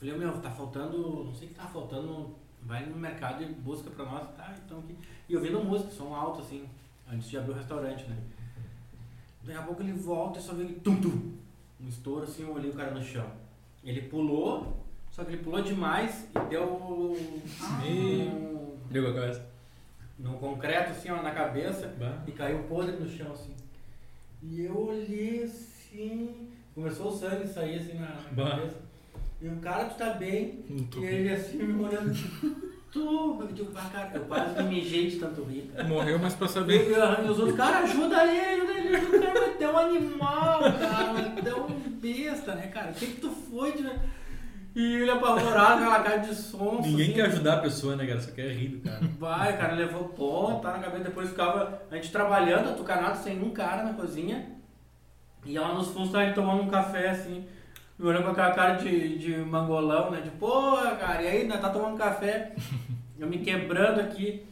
Falei, meu, tá faltando, não sei o que tá faltando, vai no mercado e busca pra nós, tá, então aqui. E ouvindo música, som alto, assim, antes de abrir o restaurante, né. Daqui a pouco ele volta e só vem tum tum. Um estouro assim, eu olhei o cara no chão. Ele pulou, só que ele pulou demais e deu um, Deu a cabeça. num concreto assim, ó, na cabeça Bah. e caiu podre no chão assim. E eu olhei assim, começou o sangue a sair assim na, na cabeça. E o cara, tu tá bem? Tô E ele assim me olhando assim. *laughs* Tu, eu digo, ah, cara, eu quase me mijei de tanto rir. cara. Morreu, mas pra E, saber. e os outros, cara, ajuda ele, ajuda ele, ajuda ele, mas tu é um animal, cara, mas tu é um besta, né, cara? O que que tu foi, de... E ele apavorado, aquela cara de som. Ninguém quer ajudar a pessoa, né, cara? Só quer rir do cara. Vai, cara, levou ponta tá na cabeça, depois ficava a gente trabalhando, atucanado, sem um cara na cozinha. E ela nos fundos tava tomando um café assim, me olhando com aquela cara de, de mangolão, né? De porra, cara, e aí, né, tá tomando café, eu me quebrando aqui.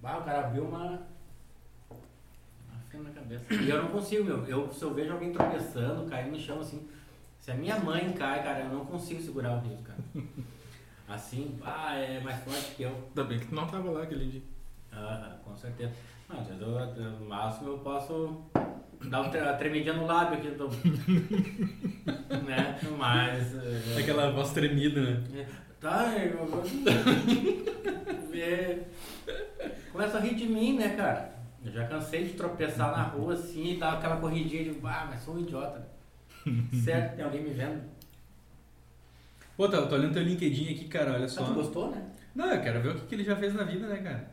Bah, o cara viu uma. Uma fenda na cabeça. E eu não consigo, meu. Eu, se eu vejo alguém tropeçando, caindo no chão assim. Se a minha mãe cai, cara, eu não consigo segurar o riso, cara. Assim, ah, é mais forte que eu. Ainda bem que tu não tava lá aquele dia. Ah, com certeza. Não, às vezes eu- no máximo eu posso dar uma tre- uma tremidinha no lábio aqui do. *laughs* né? Mas. é, Aquela voz tremida, né? é, Tá, eu vou. É, Começa a rir de mim, né, cara? Eu já cansei de tropeçar na rua assim e dar aquela corridinha de. Ah, mas sou um idiota. *laughs* Certo, tem alguém me vendo. Pô, tá, tô olhando teu LinkedIn aqui, cara, olha Ah, só. tu gostou, né? Não, eu quero ver o que, que ele já fez na vida, né, cara?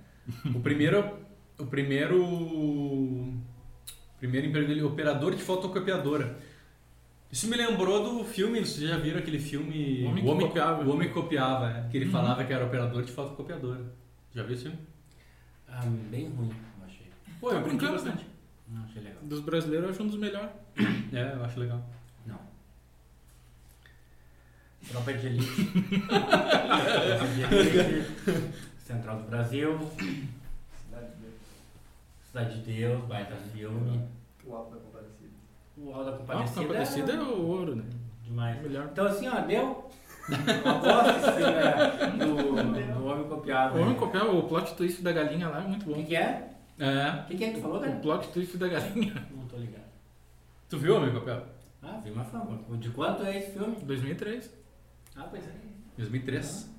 O primeiro. O primeiro. Primeiro emprego dele, operador de fotocopiadora. Isso me lembrou do filme, vocês já viram aquele filme. O Homem que Copiava. O Homem que Copiava, é, que ele falava que era operador de fotocopiadora. Já viu esse filme? Ah, bem ruim, eu achei. Pô, Tá eu aprendi brincando, bastante. Não achei legal. Dos brasileiros, eu acho um dos melhores. É, eu acho legal. Não. Tropa de Elite. *laughs* Tropa de Elite. Central do Brasil. Cidade de Deus. Cidade de Deus, baita filme. O Alto da Compadecida. O Alda Ah, Compadecida. Compadecida é o ouro, né? Demais. Melhor. Então assim, ó, deu. Bosta esse filme né, do, do Homem Copiado. O homem copiar o plot twist da galinha lá é muito O que, bom. que é? É. O que, que é que tu falou, O cara? plot twist da galinha. *laughs* Não tô ligado. Tu viu o Homem que Copiava? Ah, vi uma fama. De quanto é esse filme? 2003. Ah, pois é. 2003.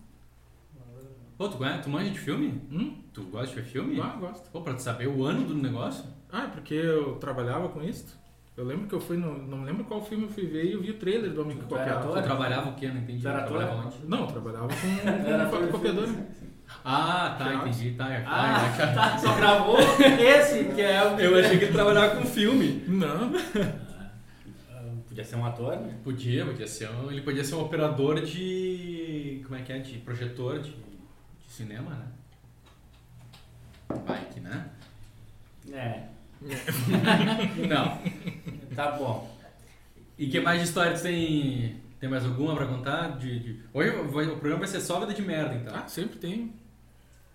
Pô, tu, tu manja de filme? Hum? Tu gosta de ver filme? Ah, gosto. Pô, pra tu saber o ano do negócio? Ah, é porque eu trabalhava com isso. Eu lembro que eu fui no. Não lembro qual filme eu fui ver e eu vi o trailer do Homem que Tu Copiava. Trabalhava o quê? Não entendi. Tu era trabalhava ator? onde? Não, eu trabalhava com, *laughs* com fotocopiador. Ah, tá, Xerox. entendi. Tá, é, Ah, tá, é, tá, só gravou esse, que é o. Eu achei que ele trabalhava com filme. Não. Ah, Podia ser um ator, né? Podia, podia ser um, ele podia ser um operador de. Como é que é? De projetor de cinema, né? Que, né? É. *laughs* Não. Tá bom. E que mais de história tu tem? Tem mais alguma pra contar? De, de... Hoje vai- o programa vai ser só vida de merda, então. Ah, sempre tem.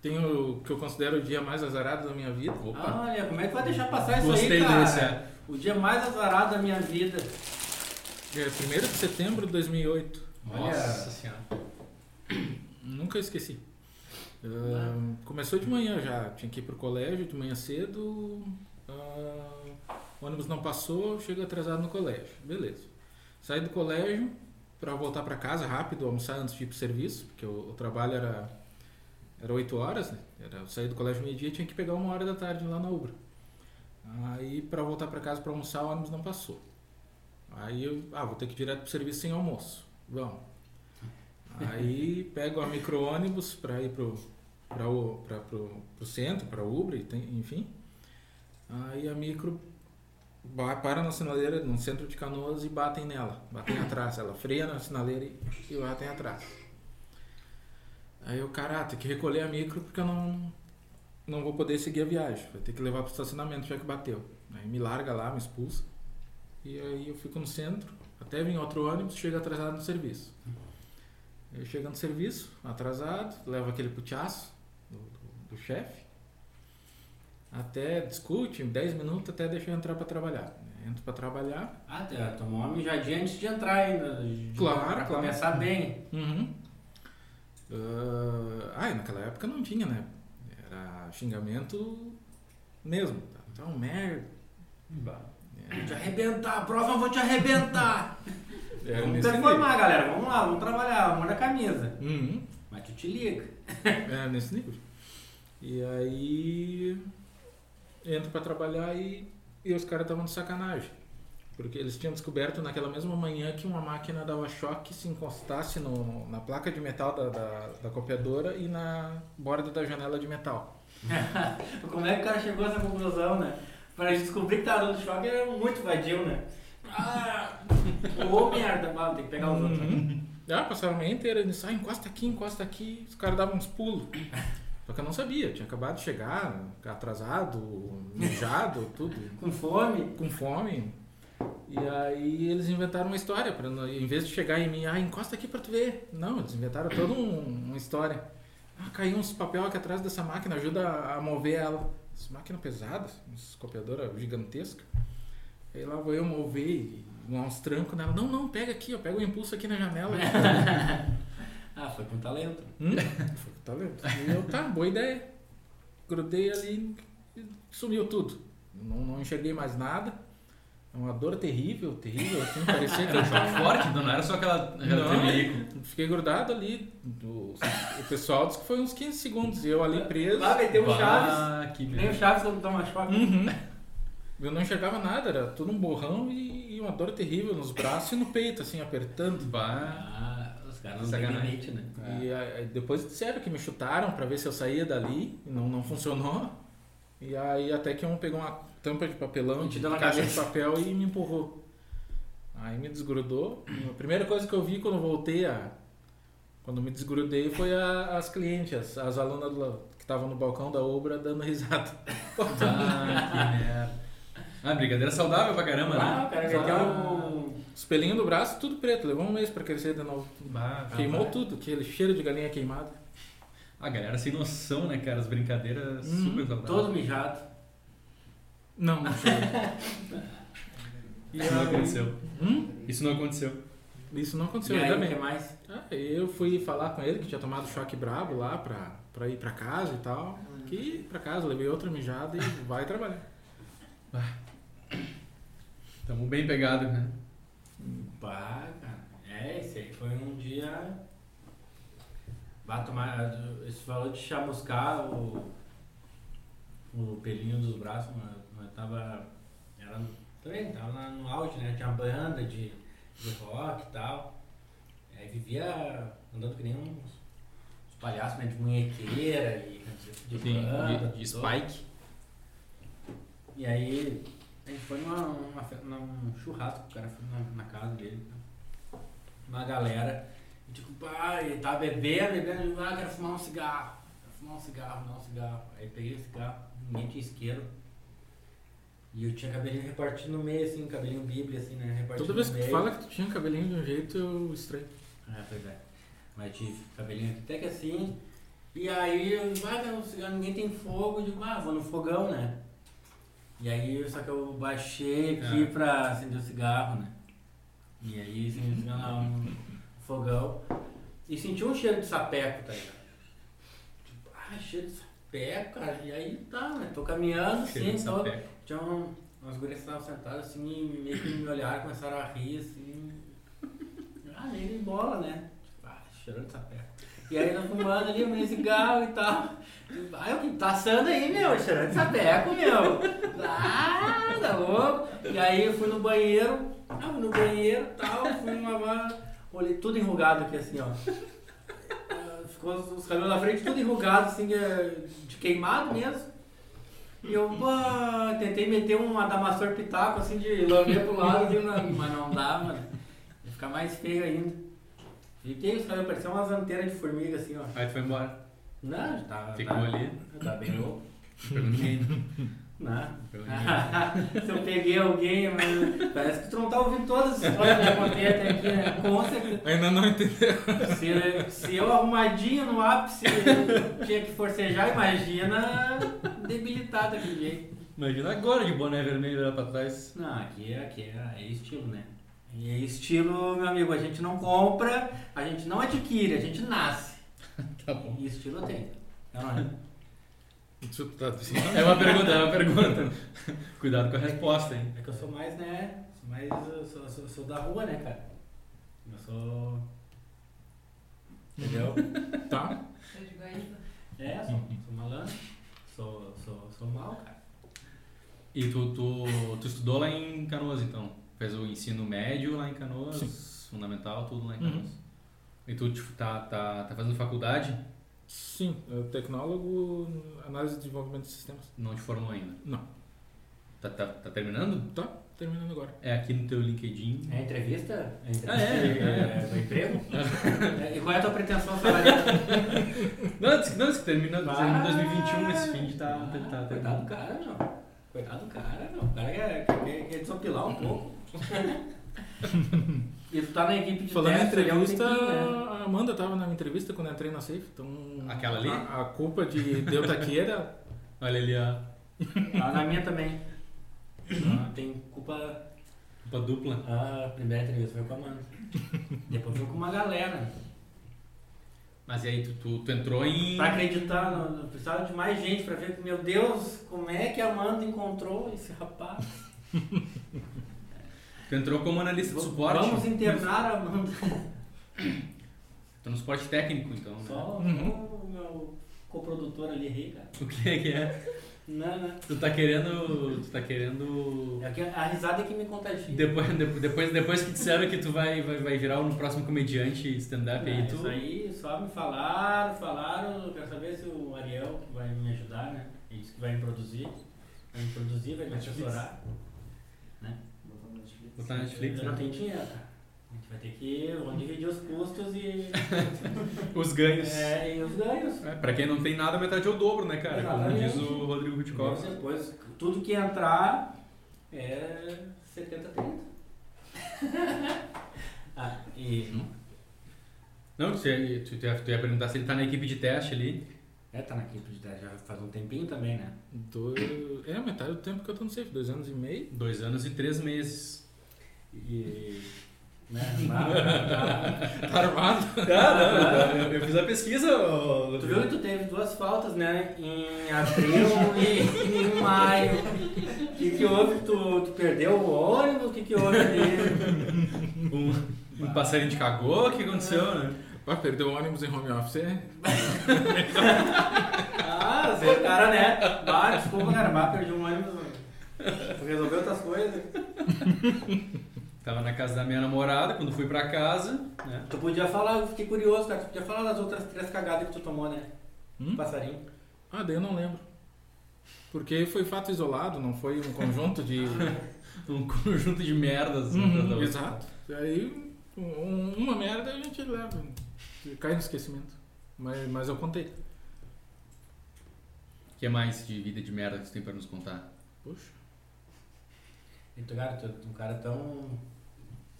Tem o que eu considero o dia mais azarado da minha vida. Opa. Olha, como é que vai deixar passar isso Gostei aí, cara? desse, é. O dia mais azarado da minha vida. É 1 de setembro de 2008. Olha. Nossa senhora. Nunca esqueci. Começou de manhã já, tinha que ir pro colégio de manhã cedo. ah, o ônibus não passou, chego atrasado no colégio. Beleza. Saí do colégio para voltar para casa rápido, almoçar antes de ir pro serviço, porque o, o trabalho era era 8 horas, né? Era, eu saí do colégio meio-dia, tinha que pegar uma hora da tarde lá na Ubra. Aí para voltar para casa para almoçar, o ônibus não passou. Aí eu, ah, vou ter que ir direto pro serviço sem almoço. Vamos. Aí pego a micro-ônibus para ir pro, pra, o- pra, pro, pro centro, para Ubra, enfim. Aí a micro para na sinaleira, no centro de Canoas e batem nela, batem atrás. Ela freia na sinaleira e, batem atrás. Aí o cara, ah, tem que recolher a micro porque eu não, não vou poder seguir a viagem. Vai ter que levar pro estacionamento já que bateu. Aí me larga lá, me expulsa. E aí eu fico no centro, até vir outro ônibus, chega atrasado no serviço. Eu chego no serviço, atrasado, levo aquele putiaço do, do, do chefe. Até discute, 10 minutos até deixa eu entrar para trabalhar. Entro para trabalhar. Ah, tá, tomou uma mijadinha antes de entrar ainda. de- Claro, pra claro. começar bem. Uhum. Ah, ah, naquela época não tinha, né? Era xingamento mesmo. Tá? Então, merda. Vou te arrebentar, a próxima eu vou te arrebentar. *laughs* Era vamos performar, galera. Vamos lá, vamos trabalhar, manda a camisa. nível. Uhum. Mas tu te liga. *laughs* É, nesse nível. E aí entro pra trabalhar e, e os caras estavam de sacanagem. Porque eles tinham descoberto naquela mesma manhã que uma máquina dava choque se encostasse no, na placa de metal da, da, da copiadora e na borda da janela de metal. *laughs* Como é que o cara chegou a essa conclusão, né? Pra gente descobrir que tava dando choque era muito vadio, né? Ah, ô merda, mano, tem que pegar os outros. Uhum. Ah, passaram a manhã inteira nisso, ah, encosta aqui, encosta aqui. Os caras davam uns pulos. Só que eu não sabia, tinha acabado de chegar, atrasado, mijado, *laughs* tudo, Com fome. com fome. E aí eles inventaram uma história, pra, em vez de chegar em mim, ah, encosta aqui pra tu ver. Não, eles inventaram toda um- uma história. Ah, caiu uns papel aqui atrás dessa máquina, ajuda a mover ela. Essa máquina pesada, uma copiadora gigantesca. Aí lá vou eu mover e uns trancos nela. Não, não, pega aqui, ó, pega o impulso aqui na janela. *laughs* Ah, foi com talento. hum? Foi com talento. E eu, tá, boa ideia. Grudei ali e sumiu tudo. Não, não enxerguei mais nada. É uma dor terrível, terrível, assim, parecia que eu forte, não era só aquela, aquela Não. Fiquei grudado ali. do- o pessoal disse que foi uns 15 segundos. E eu ali preso. Lá meteu o Chaves. Ah, Nem o. Chaves quando toma choque. Uhum. Eu não enxergava nada, era tudo um borrão e, e uma dor terrível nos braços e no peito, assim, apertando. Bah. Ah, os caras não limite, né? E aí, depois disseram que me chutaram pra ver se eu saía dali, e não, não funcionou. E aí até que um pegou uma tampa de papelão, te de caixa de papel e me empurrou. Aí me desgrudou. A primeira coisa que eu vi quando voltei a. Quando me desgrudei foi a- as clientes, as, as alunas do- que estavam no balcão da obra dando risada. *laughs* Ah, que merda. Ah, brincadeira saudável pra caramba, Ah, né? o cara meteu um... Os pelinhos do braço, tudo preto. Levou um mês pra crescer de novo. Bah, Queimou tudo, aquele cheiro de galinha queimada. A galera sem noção, né, cara? As brincadeiras Uhum. super saudáveis. Todo mijado. Não, não. *laughs* E Isso não aconteceu. Hum? Isso não aconteceu. Isso não E aconteceu, aí, ainda bem. que mais? Ah, eu fui falar com ele que tinha tomado choque brabo lá pra, pra ir pra casa e tal. Que ir pra casa, levei outra mijada e vai trabalhar. Tamo bem pegados, né? Pá, cara. É, esse aí foi um dia. Vai tomar. Esse falou de chamuscar o. O pelinho dos braços, mas, mas tava. Era. Também tava no auge, né? Tinha banda de, de rock e tal. Aí vivia andando que nem uns, uns palhaços né, de munhequeira e de, Sim, banda, de, de spike. E aí a gente foi numa, fe- num churrasco, o cara foi na, na casa dele. Uma galera. E tipo, pai, tava bebendo, bebendo, ah, quero fumar um cigarro. Quero fumar um cigarro, fumar um cigarro. Aí peguei o cigarro, ninguém tinha isqueiro. E eu tinha cabelinho repartido no meio, assim, cabelinho bíblia, assim, né? Repartido Toda vez que tu fala que tu tinha cabelinho de um jeito, eu estranho. É, pois é. Mas tive cabelinho aqui, até que assim. E aí, eu, ah, ninguém tem fogo. Eu digo, ah, vou no fogão, né? E aí, só que eu baixei aqui Ah. pra acender o cigarro, né? E aí, acendi o cigarro no fogão. E senti um cheiro de sapeco, tá ligado? Tipo, ah, cheiro de sapeco, cara. E aí, tá, né? Tô caminhando, Cheiro assim, sapeco. tinha um, umas gurias que estavam sentadas assim, e meio que me olharam, começaram a rir assim. *laughs* Ah, nem bola, né? Tipo, ah, cheirando de sapeco. E aí nós fumando ali, um cigarro e tal. Ah, o que tá aí, meu? Cheirando sapeco, meu. Ah, tá louco. E aí eu fui no banheiro, ah, no banheiro e tal, fui lavar, olhei tudo enrugado aqui assim, ó. Ficou os os cabelos na frente tudo enrugado, assim, de, queimado mesmo. E eu pá, tentei meter um adamastor pitaco, assim, de lamber pro lado, mas não dá, mano. Ia ficar mais feio ainda. Fiquei, os cabelos pareciam umas antenas de formiga, assim, ó. Aí tu foi embora. Não, já tava. Ficou tá, ali. Tá bem louco. Perguntei. Não. Perguntei. *laughs* Se eu peguei alguém, mas parece que tu não tá ouvindo todas as histórias que eu contei até aqui, né? Com certeza. Ainda não entendeu. Se, se eu arrumadinho no ápice tinha que forcejar, imagina debilitado daquele jeito. Imagina agora de boné vermelho lá pra trás. Não, aqui, é- aqui é, é estilo, né? E é estilo, meu amigo, a gente não compra, a gente não adquire, a gente nasce. *laughs* Tá bom. E estilo tem. É, não é? Tá. É uma pergunta, é uma pergunta. *laughs* Cuidado com a resposta, hein? É que eu sou mais, né? Sou mais. eu Sou, sou, sou da rua, né, cara? Eu sou. Entendeu? *laughs* Tá. Eu digo aí, É, sou, sou malandro. Sou, sou, sou mal, cara. E tu, tu, tu estudou lá em Canoas, então? Fez o ensino médio lá em Canoas, Sim. fundamental, tudo lá em Uhum. Canoas. E tu tipo, tá, tá, tá fazendo faculdade? Sim, é tecnólogo, análise de desenvolvimento de sistemas. Não te formou ainda. Não. Tá, tá, tá terminando? Tá, terminando agora. É aqui no teu LinkedIn. É entrevista? É entrevista Ah, é, de- é. do *laughs* emprego? É, *laughs* e qual é a tua pretensão salarial? *laughs* Não, disse não, disse que termina, Ah, termina 2021 esse fim de tá, tá, tá, Coitado do cara, não. Coitado do cara, não. O cara quer, quer, quer desopilar um pouco. *laughs* e tu tá na equipe de Falando em teste um entrevista, tempinho, né? a Amanda tava na minha entrevista quando eu entrei na Safe. Então, Aquela ali? A, a culpa de de eu estar aqui era. Olha ali a Ah, na minha também. Ah, tem culpa. culpa dupla. A primeira entrevista foi com a Amanda. Depois foi com uma galera. Mas e aí, tu, tu, tu entrou em. Pra acreditar, no, no- precisava de mais gente pra ver, meu Deus, como é que a Amanda encontrou esse rapaz? *laughs* Tu entrou como analista de suporte. Vamos internar a Amanda. Tô no suporte técnico, então. né? Só Uhum. o meu coprodutor ali, rei, cara. O que é que é? Não, não. Tu tá querendo. Tu tá querendo. É que a risada é que me contagia. Depois, de- depois, depois que disseram que tu vai, vai, vai virar o próximo comediante stand-up aí, tu. Isso aí só me falaram, falaram, quero saber se o Ariel que vai me ajudar, né? Ele disse que vai me produzir. Vai me produzir, vai me assessorar. Netflix. Botar na Netflix, Eu não né? tenho dinheiro, cara. A gente vai ter que vamos dividir os custos e, *laughs* Os ganhos. é, e os ganhos. É, pra quem não tem nada, metade é o dobro, né, cara? Como Exatamente. diz o Rodrigo Rutkov. Depois, tudo que entrar é 70, 30. *laughs* ah, e. Não, tu ia, tu, ia, tu ia perguntar se ele tá na equipe de teste ali. É, tá na equipe de teste já faz um tempinho também, né? Dois, é a metade do tempo que eu tô no Safe, dois anos e meio. Dois anos e três meses. E. Né? *laughs* Mas- Tá armado. *laughs* Ah, não, eu, eu fiz a pesquisa. Tu viu que tu teve duas faltas, né? Em abril e em maio. O que, que houve? Tu, tu perdeu o ônibus? O que, que houve ali? Um, um passarinho te cagou, o que aconteceu, né? Ah, perdeu o ônibus em home office. é? Ah, você é o cara, né? Ah, desculpa, cara, bah, perdi um ônibus. Resolveu outras coisas. Tava na casa da minha namorada, quando fui pra casa, né? Tu podia falar, eu fiquei curioso, cara. Tu podia falar das outras três cagadas que tu tomou, né? Hum? Passarinho. Ah, daí eu não lembro. Porque foi fato isolado, não foi um conjunto de. *laughs* Um conjunto de merdas. Uhum, da outra. exato. E aí, um- uma merda a gente leva. Cai no esquecimento. Mas, mas eu contei. O que mais de vida de merda que você tem pra nos contar? Poxa. E tu, cara, tu é um cara tão.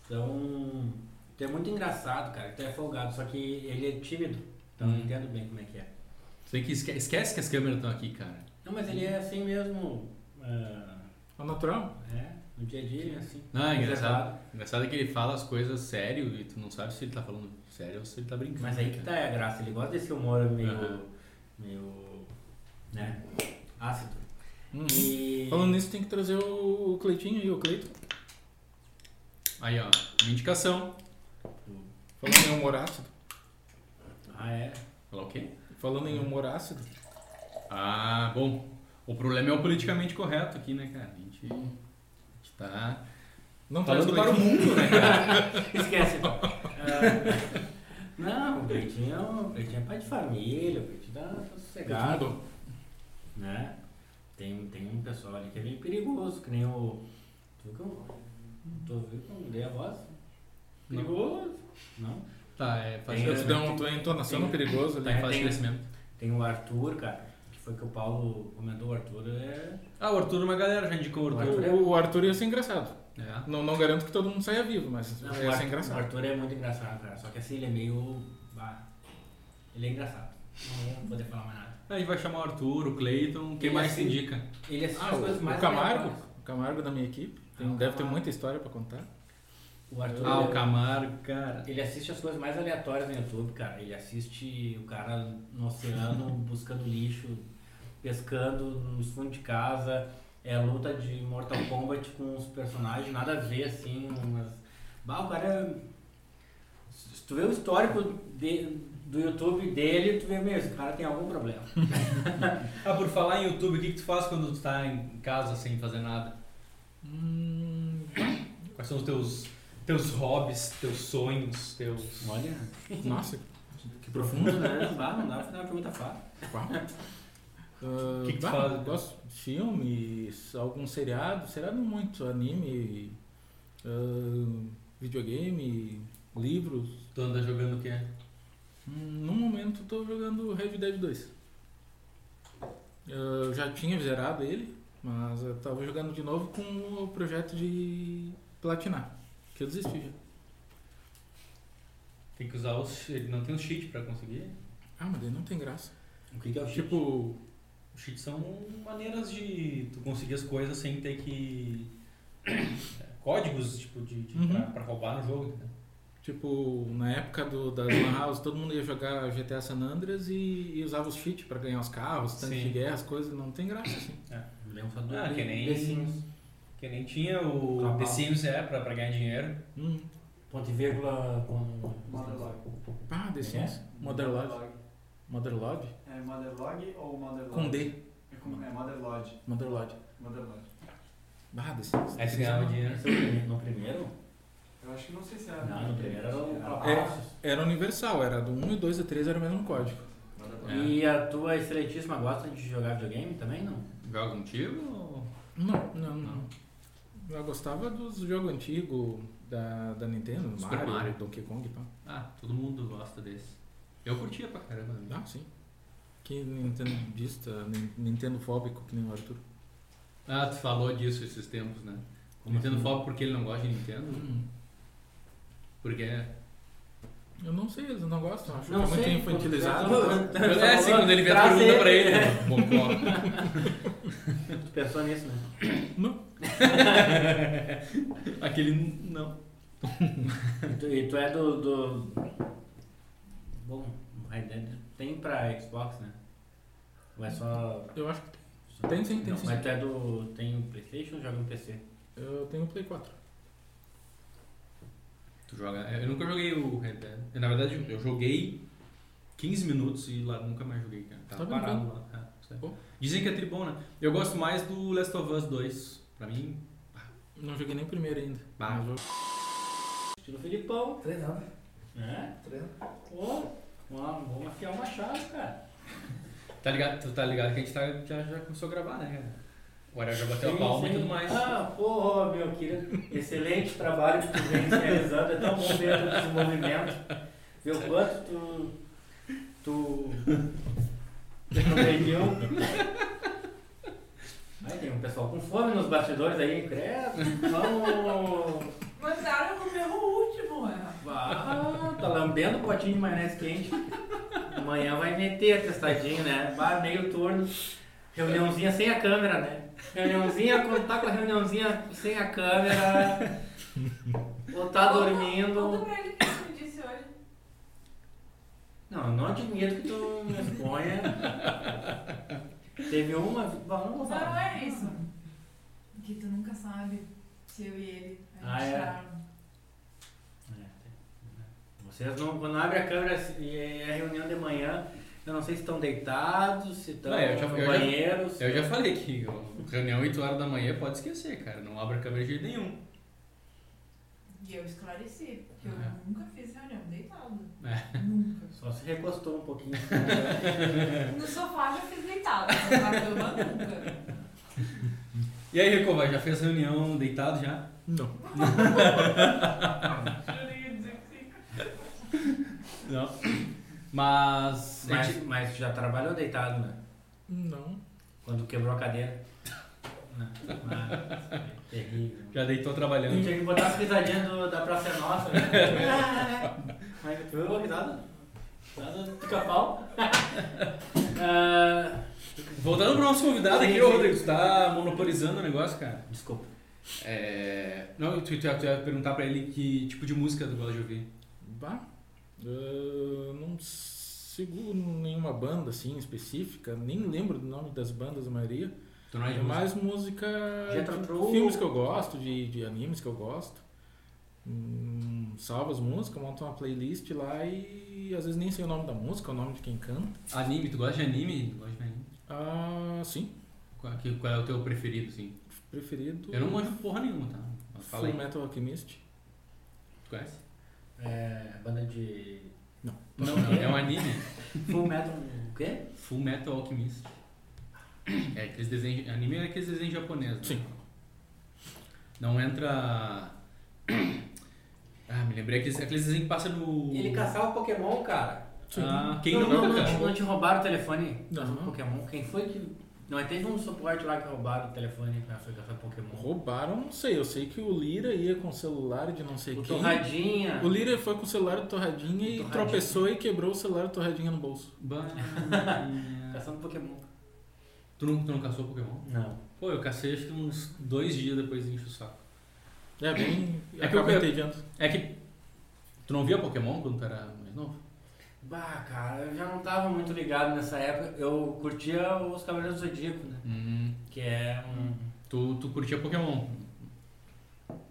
Tão. Tu é muito engraçado, cara. Tu é folgado, só que ele é tímido. Então eu Hum. entendo bem como é que é. Sei que esque- esquece que as câmeras estão aqui, cara. Não, mas ele é assim mesmo. ah, É natural. é, no dia a dia ele é assim. Ah, engraçado. reservado. Engraçado é que ele fala as coisas sério e tu não sabe se ele tá falando sério ou se ele tá brincando. Mas aí que tá a graça, ele gosta desse humor meio. Aham. meio. né? ácido. Uhum. E. Falando nisso, tem que trazer o, o Cleitinho e o Cleito. Aí, ó, uma indicação. Falando em humor ácido. Ah, é. Falar o quê? Falando em humor ácido. Ah, bom. O problema é o politicamente correto aqui, né, cara? A gente, a gente tá Não falando para o mundo, né, cara? *laughs* Esquece. Ah, não, o Cleitinho, o Cleitinho é pai de família, o Cleitinho tá sossegado. né? Tem, tem um pessoal ali que é meio perigoso, que nem o. Que eu mudei a voz? Perigoso? Não? Tá, é faz Tem- Eu te dou crescimento. tua entonação Tem- perigoso Tá ali. em fase de tem- crescimento. Tem o Arthur, cara, que foi que o Paulo comentou. O Arthur é. Ah, o Arthur, uma galera já indicou o O Arthur. Arthur O, o Arthur ia ser engraçado. É. Não, não garanto que todo mundo saia vivo, mas Não, o ia ser Arthur, o engraçado. Arthur é muito engraçado, cara. Só que assim, ele é meio. bah, ele é engraçado. Não vou poder falar mais nada. A gente vai chamar o Arthur, o Cleiton, quem Ele mais se assim- indica? Ele assiste Ah, as coisas o, mais o Camargo. O Camargo da minha equipe. Tem- o deve ter muita história pra contar. O Arthur. Ah, o ele- Camargo, cara. Ele assiste as coisas mais aleatórias no YouTube, cara. Ele assiste o cara no oceano *laughs* buscando lixo, pescando nos fundos de casa. É luta de Mortal Kombat com os personagens, nada a ver, assim. Umas... Bah, o cara. é- Se tu vê o histórico de- do YouTube dele, tu vê mesmo, esse cara tem algum problema. *laughs* Ah, por falar em YouTube, o que, que tu faz quando tu tá em casa sem fazer nada? Hum, Quais são os teus, teus hobbies, teus sonhos, teus... Olha, Nossa, que profundo, né? Ah, não dá pra fazer uma pergunta fácil. Uau. Ah, Que que tu faz? eu Gosto de filmes, algum seriado, seriado muito, anime, ah, videogame, livros. Tu anda jogando o quê? Hum, No momento tô jogando Red Dead 2. Eu já tinha zerado ele, mas eu tava jogando de novo com o projeto de platinar, que eu desisti já. Tem que usar os... Ele não tem um cheat pra conseguir? Ah, mas daí não tem graça. O que, que é o chip? Tipo, Os cheats são maneiras de tu conseguir as coisas sem ter que... é, *coughs* Códigos, tipo, de, de Uhum. pra, pra roubar no jogo, tipo, na época do, das Lan House, todo mundo ia jogar GTA San Andreas e, e usava os cheats pra ganhar os carros, tanques de guerra, as coisas, não tem graça assim. Me do Ah, que nem- The Sims. Que nem tinha o Cabal. The Sims, é, pra, pra ganhar dinheiro. Hum. Ponto e vírgula com... Motherlog. Ah, The Sims. Motherlode. Motherlode? É Motherlog ou Motherlog? Com D. É, com, é Motherlodge. Motherlode. Motherlodge. Ah, The Sims. Aí você ganhava dinheiro. É no primeiro? Eu acho que não sei se era. Não, no primeiro era o Era. Era universal, era do 1 e 2 e 3 era o mesmo código. Motherlodge. E a tua excelentíssima gosta de jogar videogame também, não? Joga contigo ou... Não, não, não. Eu gostava dos jogos antigos da, da Nintendo, Super Mario, Mario. Donkey Kong e pá. Ah, todo mundo gosta desse. Eu curtia pra caramba. Ah, sim. Que Nintendista, nin- Nintendo fóbico, que nem o Arthur. Ah, tu falou disso esses tempos, né? Como Nintendo assim? foca porque ele não gosta de Nintendo? Hum. Porque... Eu não sei, eles não gostam, acho Não que é sei, muito infantilizado. É, *laughs* sim, quando ele vê a pergunta ele. pra ele, né? Bocó. *laughs* Tu pensou nisso, né? Não. *laughs* Aquele não. E tu, e tu é do, do... Bom, o Red Dead tem pra Xbox, né? Ou é só... Eu acho que tem. Tem sim, tem Não, sim. Mas tu é do... Tem Playstation ou joga no PC? Eu tenho o Play 4. Tu joga... Eu nunca joguei o Red Dead. Eu, Na verdade, eu joguei 15 minutos e lá nunca mais joguei, cara. Tava Tá parado lá. É. Dizem que é tribom, né? Eu gosto mais do Last of Us 2. Pra mim, Não joguei nem o primeiro ainda. Bah. Eu- Estilo Filipão. Treinando. É? Pô, vamos vamos afiar uma chave, cara. *laughs* tá ligado, tu tá ligado que a gente tá, já, já começou a gravar, né, cara? O Ariel já bateu a Sim, palma sim. e tudo mais. Ah, porra, meu querido. Excelente trabalho que tu vem realizando. É tão bom ver o desenvolvimento. Ver o quanto tu. Tu. Progrediu. *laughs* Aí tem um pessoal com fome nos bastidores aí, credo. Vamos. Mandaram comer o último, é. Ah, tá lambendo o potinho de maionese quente. Amanhã vai meter atestadinho, né? Bah, meio turno. Reuniãozinha sem a câmera, né? Reuniãozinha, quando tá com a reuniãozinha sem a câmera. Ou tá Conta dormindo. pra ele o que tu me disse hoje. Não, não admito que tu me exponha. Teve uma. Bom, não vou Não, não falar. é isso. Que tu nunca sabe se eu e ele. a Ah, gente é? tá- Vocês não. Quando abre a câmera e é reunião de manhã, eu não sei se estão deitados, se estão Não, no eu banheiro. se- Eu já falei que ó, reunião 8 horas da manhã pode esquecer, cara. Não abre a câmera de jeito nenhum. E eu esclareci, que eu É. nunca fiz reunião. É. Nunca. Só se recostou um pouquinho. *laughs* No sofá já fiz deitado, na cama nunca. E aí, Recova, já fez reunião deitado já? Não. *laughs* Eu ia dizer que sim. Não. Mas. Mas, gente- mas já trabalhou deitado, né? Não. Quando quebrou a cadeira. Não. Terrível. já deitou A gente trabalhando. tinha que botar as risadinhas do, da Praça é Nossa. Né? Mas tu viu a risada? Risada do pica-pau. *laughs* Ah, Voltando pro nosso convidado aqui, ô. Rodrigo, tu tá monopolizando o negócio, cara. desculpa. É. Não, tu, tu, tu ia perguntar pra ele que tipo de música tu gosta de ouvir. Bah, eu não sigo nenhuma banda assim específica, nem lembro do nome das bandas, a maioria. Tu não é de É música? mais música de filmes que eu gosto, de, de animes que eu gosto. Hum, salvo as músicas, monto uma playlist lá e às vezes nem sei o nome da música, o nome de quem canta. Anime, tu gosta de anime? Tu gosta de anime? Ah, sim, Qual, que- qual é o teu preferido, assim? preferido. Eu não manjo porra nenhuma, tá? Fala Full aí. Metal Alchemist. Tu conhece? É, banda de. Não. Não, não, é um anime. *laughs* Full Metal. O quê? Full Metal Alchemist. É aqueles desenhos. Anime é aqueles desenhos japoneses. né? Sim. Não entra. Ah, me lembrei aqueles, aqueles desenhos que passa no. Ele caçava Pokémon, cara. Ah, quem não, nunca, não, não, não te roubaram o telefone Não. Pokémon? Quem foi que. Não, teve um suporte lá que roubaram o telefone pra foi caçar Pokémon. Roubaram, não sei. Eu sei que o Lira ia com o celular de não sei O quem. Torradinha. O Lira foi com o celular do Torradinha e Torradinha. tropeçou e quebrou o celular do Torradinha no bolso. *laughs* Caçando Pokémon. Tu, não, tu não caçou Pokémon? Não. Pô, eu cacei acho que uns dois dias depois de encher o saco. É bem. É que eu- entendendo. É que. Tu não via Pokémon quando tu era mais novo? Bah, cara, eu já não tava muito ligado nessa época. Eu curtia os Cavaleiros do Zodíaco, né? Uhum. Que é um. Tu, tu curtia Pokémon.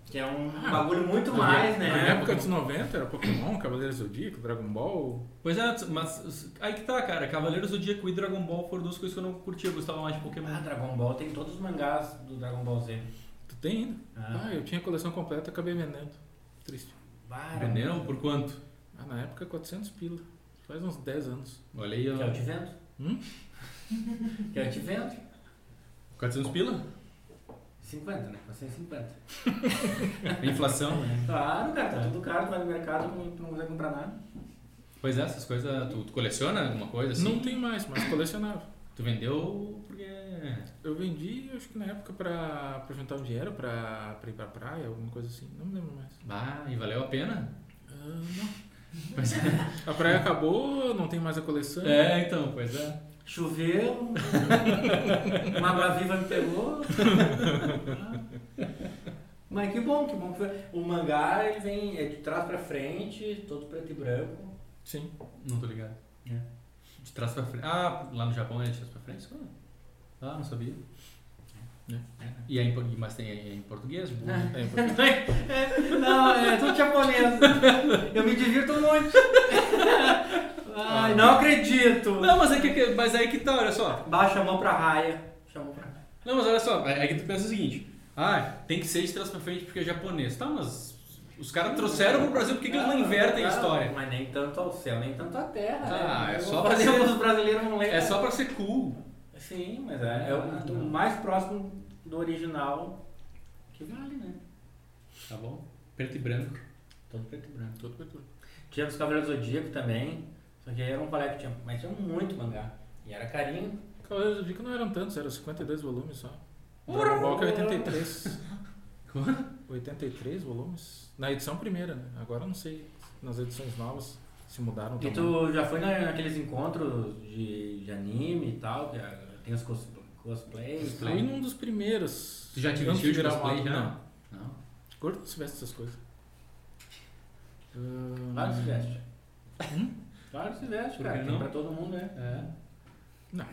Que é um Ah, bagulho muito na mais, Na né? época dos 90 era Pokémon, Cavaleiro Zodíaco, Dragon Ball. Pois é, mas aí que tá, cara. Cavaleiros do Zodíaco e Dragon Ball foram duas coisas que eu não curtia, eu gostava mais de Pokémon. Ah, Dragon Ball tem todos os mangás do Dragon Ball Z. Tu tem ainda? Ah, Ah, eu tinha a coleção completa e acabei vendendo. Triste. bah, Venderam por quanto? Ah, na época 400 pila. Faz uns 10 anos. Olha aí, ó. Quer eu te vendo? Hum? *laughs* Quer eu te vendo? 400 pila? 50, né? 450. *laughs* Inflação, né? Claro, cara, tá tudo caro, tu vai no mercado, tu não- tu não consegue comprar nada. Pois é, essas coisas. Tu, tu coleciona alguma coisa assim? Não tem mais, mas colecionava. Tu vendeu porque. Eu vendi, acho que na época pra, pra juntar um dinheiro pra, pra ir pra praia, alguma coisa assim. Não me lembro mais. Ah, e valeu a pena? Ah, não. Pois é. *laughs* A praia acabou, não tem mais a coleção. É, então, pois é. Choveu, *laughs* uma água viva me pegou. Mas que bom, que bom que foi. O mangá ele vem é de trás pra frente, todo preto e branco. Sim. Não tô ligado. É. De trás pra frente. Ah, lá no Japão é de trás pra frente? Ah, não sabia. É. E é em, mas tem é em português? burro. *laughs* É importante. Não, é tudo japonês. Eu me divirto monte. *laughs* Ai, não acredito. Não, mas, é que, mas aí que tá, olha só. Baixa a mão pra raia. Chamou pra raia. Não, mas olha só, é que tu pensa o seguinte. Ah, tem que ser de trás pra frente porque é japonês. Tá, mas os caras trouxeram pro Brasil, por que, que eles não invertem a história? Mas nem tanto ao céu, nem tanto à terra. Ah, né? é só pra ser- os brasileiros não lerem. É só pra ser cool. Sim, mas é, é o, Ah, o mais próximo do original que vale, né? Tá bom? Preto e branco. Todo preto e branco. Todo preto. Tinha os Cavaleiros do Zodíaco também, só que aí era um colega que tinha, mas tinha muito mangá. E era carinho. Cavaleiros do Zodíaco não eram tantos, eram 52 volumes só. Dragon Ball que é 83. 83 *laughs* volumes. Na edição primeira, né? Agora eu não sei nas edições novas se mudaram E tu já foi na- naqueles encontros de, de anime e tal, que é- tem os cos, cosplays e tal? Fui num dos primeiros. Tu já te vestiu de cosplay já? Não. Não. Gordo não se veste essas coisas. Claro que se veste. Hum? Claro que se veste, Por cara. Tem não? pra todo mundo, né? É. Ah,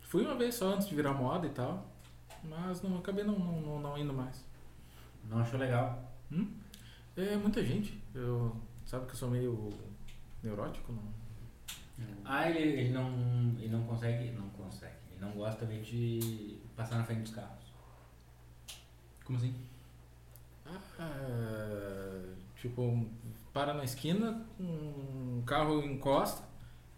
fui uma vez só antes de virar moda e tal. Mas não acabei não, não, não, não indo mais. Não achou legal. É muita gente. Eu sabe que eu sou meio neurótico, não. Ah, ele, ele não. Ele não consegue. Não consegue. Ele não gosta também de passar na frente dos carros. Como assim? Ah, tipo, para na esquina, um carro encosta.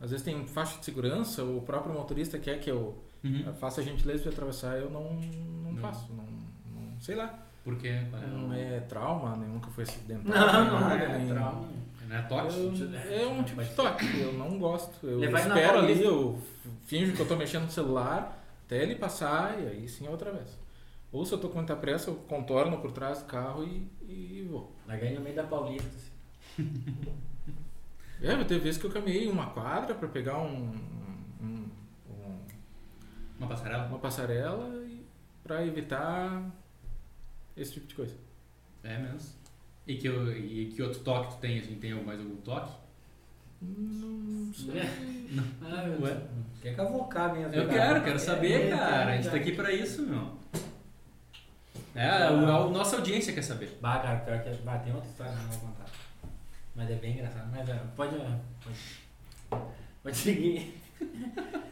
Às vezes tem faixa de segurança, o próprio motorista quer que eu Uhum. faça a gentileza de atravessar, eu não, não, Não. faço. Não, não- sei lá. Por quê? Não é trauma, nem nunca foi acidentado. Não, não nada, é nem- trauma. Não é toque? Eu- é um tipo de toque, eu não gosto. Eu Levar na espero ali, eu finjo que eu tô mexendo no celular até ele passar e aí sim eu atravesso. Ou se eu tô com muita pressa, eu contorno por trás do carro e, e vou. Vai ganhar no meio da Paulista. *laughs* É, ter vezes que eu caminhei uma quadra pra pegar um, um- um- Uma passarela? uma passarela pra evitar esse tipo de coisa. É mesmo. E que, eu- e que outro toque tu tem? Assim, tem mais algum toque? Não sei. *laughs* Ah, meu Ué? Deus. Quer cavocar mesmo. Eu cara. quero, quero saber, É, cara. A é, gente tá é. aqui pra isso, meu. É, a, a nossa audiência quer saber. Bah, cara, pior que. Bah, tem outra história que eu não vou contar. Mas é bem engraçado. Mas é, pode. Pode, pode seguir. *laughs*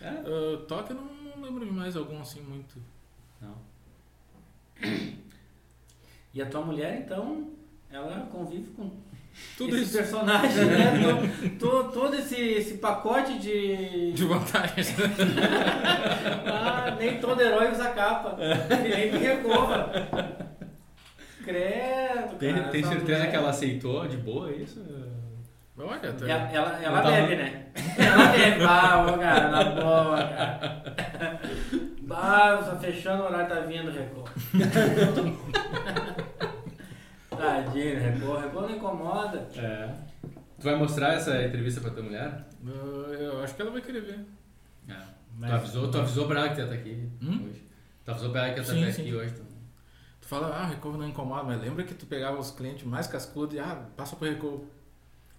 É? Ah, toque eu não lembro de mais algum assim muito. Não. *coughs* E a tua mulher, então, ela convive com Tudo esse isso personagem, né? *laughs* todo, todo, todo esse, esse pacote de. de vantagens. *laughs* Ah, nem todo herói usa capa. E nem que recova. Credo. Tem, cara, tem certeza mulher- que ela aceitou de boa isso? Olha, tá- Ela, ela, ela bebe, né? Ela bebe. Ah, cara, na boa, cara. Ah, só fechando o horário tá vindo, Record. *laughs* Tadinho, Record. Record não incomoda. É. Tu vai mostrar essa entrevista pra tua mulher? eu, eu acho que ela vai querer ver. É. Mas- tu, avisou, tu avisou pra ela que tu ia estar aqui Hum? hoje? Tu avisou pra ela que ia Sim, estar sim. aqui hoje? então. Tu fala, ah, Recovo não incomoda, mas lembra que tu pegava os clientes mais cascudos e, ah, passa pro Recovo.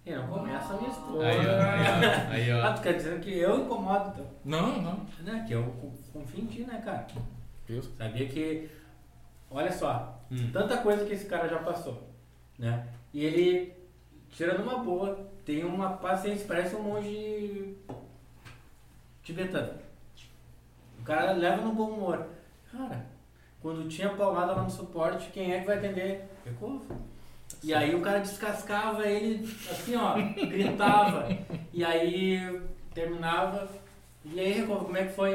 E não começa a minha história. Aí, ó. Aí, ó. Aí, Ah, tu quer dizer que eu incomodo, então? Não, não. Né? Que eu co- confio em ti, né, cara? Viu? Sabia que. Olha só, Hum. tanta coisa que esse cara já passou, né? E ele tira numa boa, tem uma paciência, parece um monge tibetano. O cara leva no bom humor. Cara, quando tinha paulada lá no suporte, quem é que vai atender? Recovo. E aí o cara descascava ele assim, ó, gritava. E aí terminava. E aí, Recovo, como é que foi?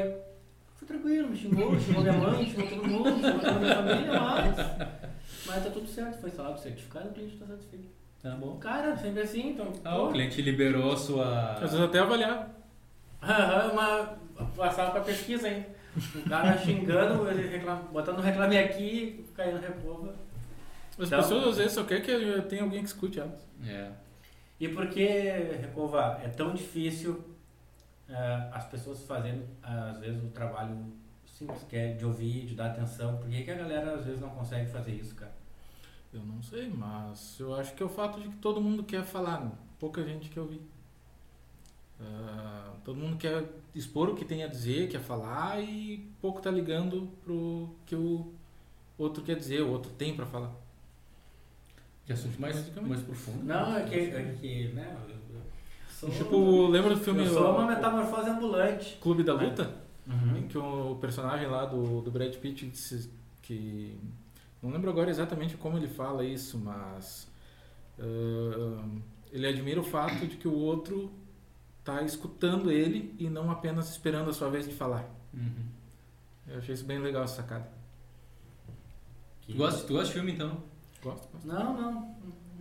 Foi tranquilo, me xingou, xingou minha mãe, xingou todo mundo, xingou toda a minha família, mas. Mas tá tudo certo, foi salvo o certificado, o cliente tá satisfeito. Tá bom. Cara, sempre assim, então. Ah, o cliente liberou a sua. Às vezes até avaliar. Aham, uma. Passava pra pesquisa ainda. O cara xingando, ele reclama, botando reclame aqui, caindo repova. As Então- pessoas às vezes só querem que tenha alguém que escute elas. É. E por que, Recova, é tão difícil eh, as pessoas fazendo, às vezes, o trabalho simples que é de ouvir, de dar atenção? Por que, que a galera, às vezes, não consegue fazer isso, cara? Eu não sei, mas eu acho que é o fato de que todo mundo quer falar, né? pouca gente quer ouvir. Ah, todo mundo quer expor o que tem a dizer, quer falar e pouco tá ligando pro que o outro quer dizer, o outro tem pra falar. Que assunto mais, mais profundo. Não, é que, é que né? sou- Tipo, lembra do filme eu sou uma metamorfose ambulante. Clube da Luta? Uhum. Em que o personagem lá do, do Brad Pitt disse que. Não lembro agora exatamente como ele fala isso, mas. ah, ele admira o fato de que o outro tá escutando ele e não apenas esperando a sua vez de falar. Uhum. Eu achei isso bem legal essa sacada. Que- Tu, gosta, tu gosta de filme então? Gosto, gosto. Não, não.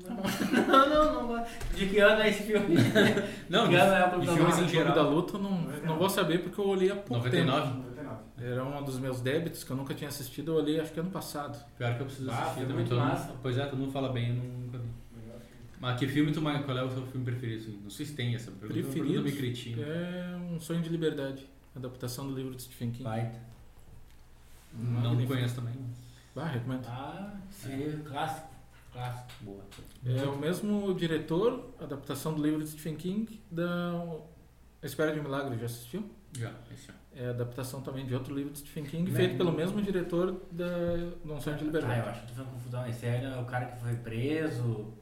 Não, não, não, não gosto. De que ano é esse filme? *laughs* Não, Que ano é a de filmes em Clube da geral. Luta não, não vou saber porque eu olhei há pouco 99? 99. tempo. Era um dos meus débitos que eu nunca tinha assistido, eu olhei acho que ano passado. Pior que eu preciso Ah, assistir também. todo mundo- massa. Pois é, todo mundo fala bem, eu nunca vi. Mas que filme tu mais. Qual é o seu filme preferido? assim? Não sei se tem essa pergunta. Preferido? Pergunta meio cretina. É um sonho de liberdade. Adaptação do livro de Stephen King. Baita. Não Magnífico. conheço também. Ah, recomendo. Ah, sim, clássico. Clássico. Boa. É o mesmo diretor, adaptação do livro de Stephen King, da Espera de um Milagre, já assistiu? Já, esse é. É a adaptação também de outro livro de Stephen King, Né? feito pelo mesmo diretor da de Um Sonho de Ah, eu Liberdade. acho que tu fazendo confusão. Esse era o cara que foi preso, não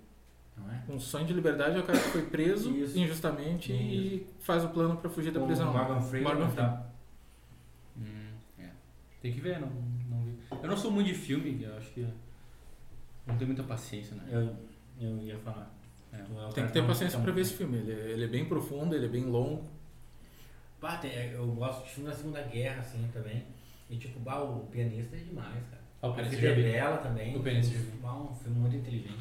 é? Um Sonho de Liberdade é o cara que foi preso *coughs* Isso. injustamente e faz o plano para fugir da prisão. Morgan Freeman. Morgan Freeman. tá. Hum, é. Tem que ver, não, não vi. Eu não sou muito de filme, eu acho que. Não tenho muita paciência, né? Eu, eu ia falar. É. É Tem que ter paciência para ver esse filme. Ele é, ele é bem profundo, ele é bem longo. Pá, tem- eu gosto de filme da Segunda Guerra, assim, também. E tipo, bah, o pianista é demais, cara. Ah, o A Pianista é vi. Bela também. O Pianista vi. Bah, um filme muito inteligente.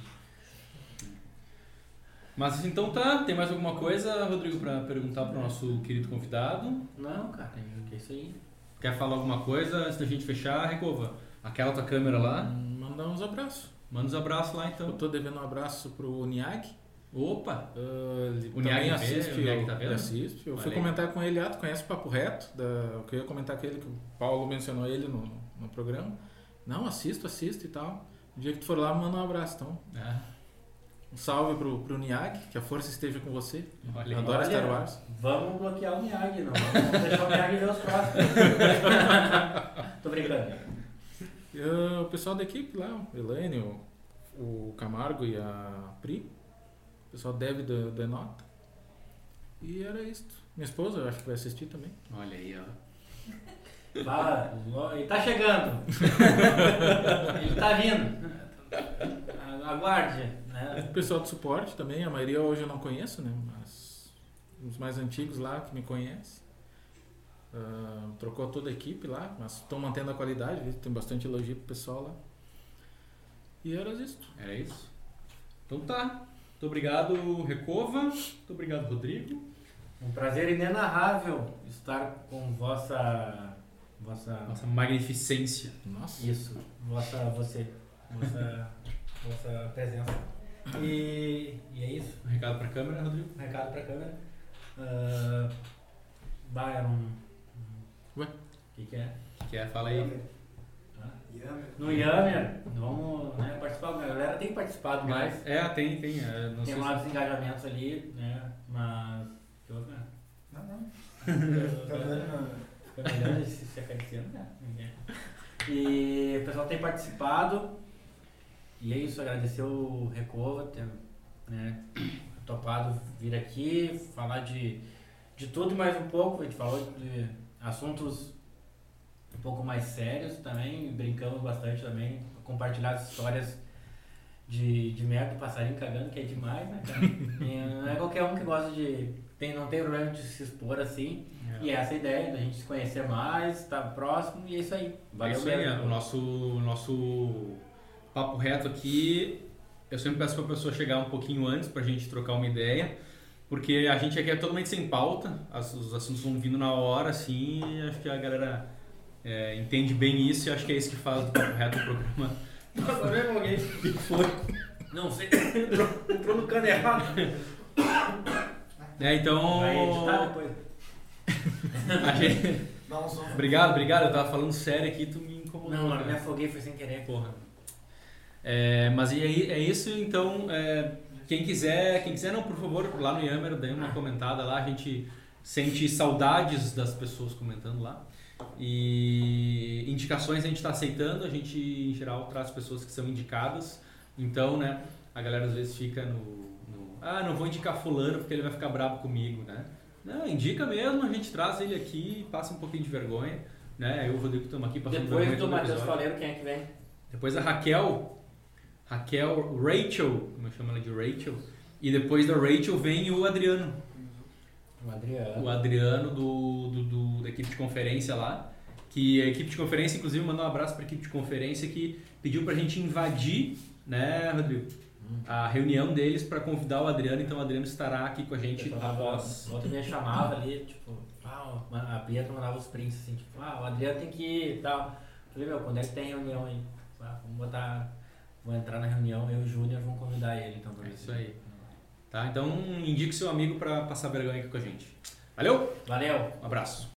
Mas então tá, tem mais alguma coisa, Rodrigo, pra perguntar pro nosso querido convidado? Não, cara, que é isso aí. Quer falar alguma coisa antes da gente fechar, Recova? Aquela tua câmera lá, Hum, Mandar uns abraços. manda os abraços lá Eu então. tô devendo um abraço pro Niag. Opa! Uh, ele O Niag vê? assiste, O Niag eu- tá vendo? assiste. Eu Olha fui comentar com ele, ah, tu conhece o Papo Reto? Da, eu queria comentar com ele que o Paulo mencionou ele no, no programa. Não, assisto, assisto e tal. O dia que tu for lá, manda um abraço. Então, Ah, um salve pro, pro Niag, que a força esteja com você. olha. Adoro Olha. Star Wars. Vamos bloquear o Miyagi, não. Vamos deixar o Miyagi ver os próximos. *laughs* Tô brincando. Uh, o pessoal da equipe lá, o Elaine, o, o Camargo e a Pri. O pessoal deve da, da nota. E era isso. Minha esposa, eu acho que vai assistir também. Olha aí, ó. Fala, ele tá chegando. *laughs* ele tá vindo. Aguarde. Né? O pessoal do suporte também, a maioria hoje eu não conheço, né? Mas os mais antigos lá que me conhecem. Ah, trocou toda a equipe lá, mas estão mantendo a qualidade, tem bastante elogio pro pessoal lá. E era isso. Era isso? Então tá. Muito obrigado, Recova. Muito obrigado, Rodrigo. Um prazer inenarrável estar com vossa. Vossa. Nossa magnificência. Nossa. Isso, vossa. Você. Vossa. vossa presença. E, e é isso. Um recado pra câmera, Rodrigo. Um recado pra câmera. Uh, bah, era um. Ué? O que, que é? Que é? Fala aí. Yammer. No Yammer, vamos né, participar. A galera tem participado mais. É, tem, tem. é, não Tem mais engajamentos ali, né? Mas. Que outro, né? Não, não. *laughs* Tá vendo? se acariciando, né? E o pessoal tem participado. E é isso, agradecer o Recova ter né, topado vir aqui, falar de, de tudo e mais um pouco. A gente falou de assuntos um pouco mais sérios também, brincamos bastante também, compartilhar as histórias de, de merda, passarinho cagando, que é demais, né, cara? *laughs* Não é qualquer um que gosta de. Tem, não tem problema de se expor assim. E É. essa é a ideia, da gente se conhecer mais, estar próximo, e é isso aí. É Valeu isso aí, mesmo. é. o nosso, o nosso papo reto aqui. Eu sempre peço pra pessoa chegar um pouquinho antes pra gente trocar uma ideia, porque a gente aqui é totalmente sem pauta, as- os assuntos vão vindo na hora, assim, e acho que a galera é, entende bem isso e acho que é isso que faz do papo reto o programa. *laughs* Nossa, mesmo alguém. O *laughs* que foi? Não sei, entrou, entrou no cano errado. É, então. Vai editar depois. *laughs* a gente- Dá um som. Obrigado, obrigado. Eu tava falando sério aqui, tu me incomodou. Não, mano, me afoguei, foi sem querer. Porra. É, mas e aí, é isso, então, é, quem quiser, quem quiser não, por favor, lá no Yammer, dê uma comentada lá, a gente sente saudades das pessoas comentando lá. E indicações a gente está aceitando, a gente em geral traz pessoas que são indicadas. Então, né, a galera às vezes fica no, no ah, não vou indicar fulano porque ele vai ficar bravo comigo, né? Não, indica mesmo, a gente traz ele aqui, passa um pouquinho de vergonha, né? Eu e o Rodrigo estamos aqui passando Depois do Matheus. Faleiro, quem é que vem? Depois a Raquel, Raquel, Rachel, como eu chamo ela de Rachel, e depois da Rachel vem o Adriano, O Adriano. o Adriano do, do, do- da equipe de conferência lá, que a equipe de conferência, inclusive, mandou um abraço para a equipe de conferência que pediu para a gente invadir, né, Rodrigo, a reunião deles para convidar o Adriano, então o Adriano estará aqui com a gente Eu falava, após. Ontem me chamava ali, tipo, ah, a Pietra mandava os prints assim, tipo, ah, o Adriano tem que ir e tal. Falei, meu, quando é que tem reunião aí? Ah, vamos botar, vou entrar na reunião, eu e o Júnior vamos convidar ele então pra É isso aí. Tá? Então indique seu amigo para passar vergonha aqui com a gente. Valeu, Valeu! um abraço.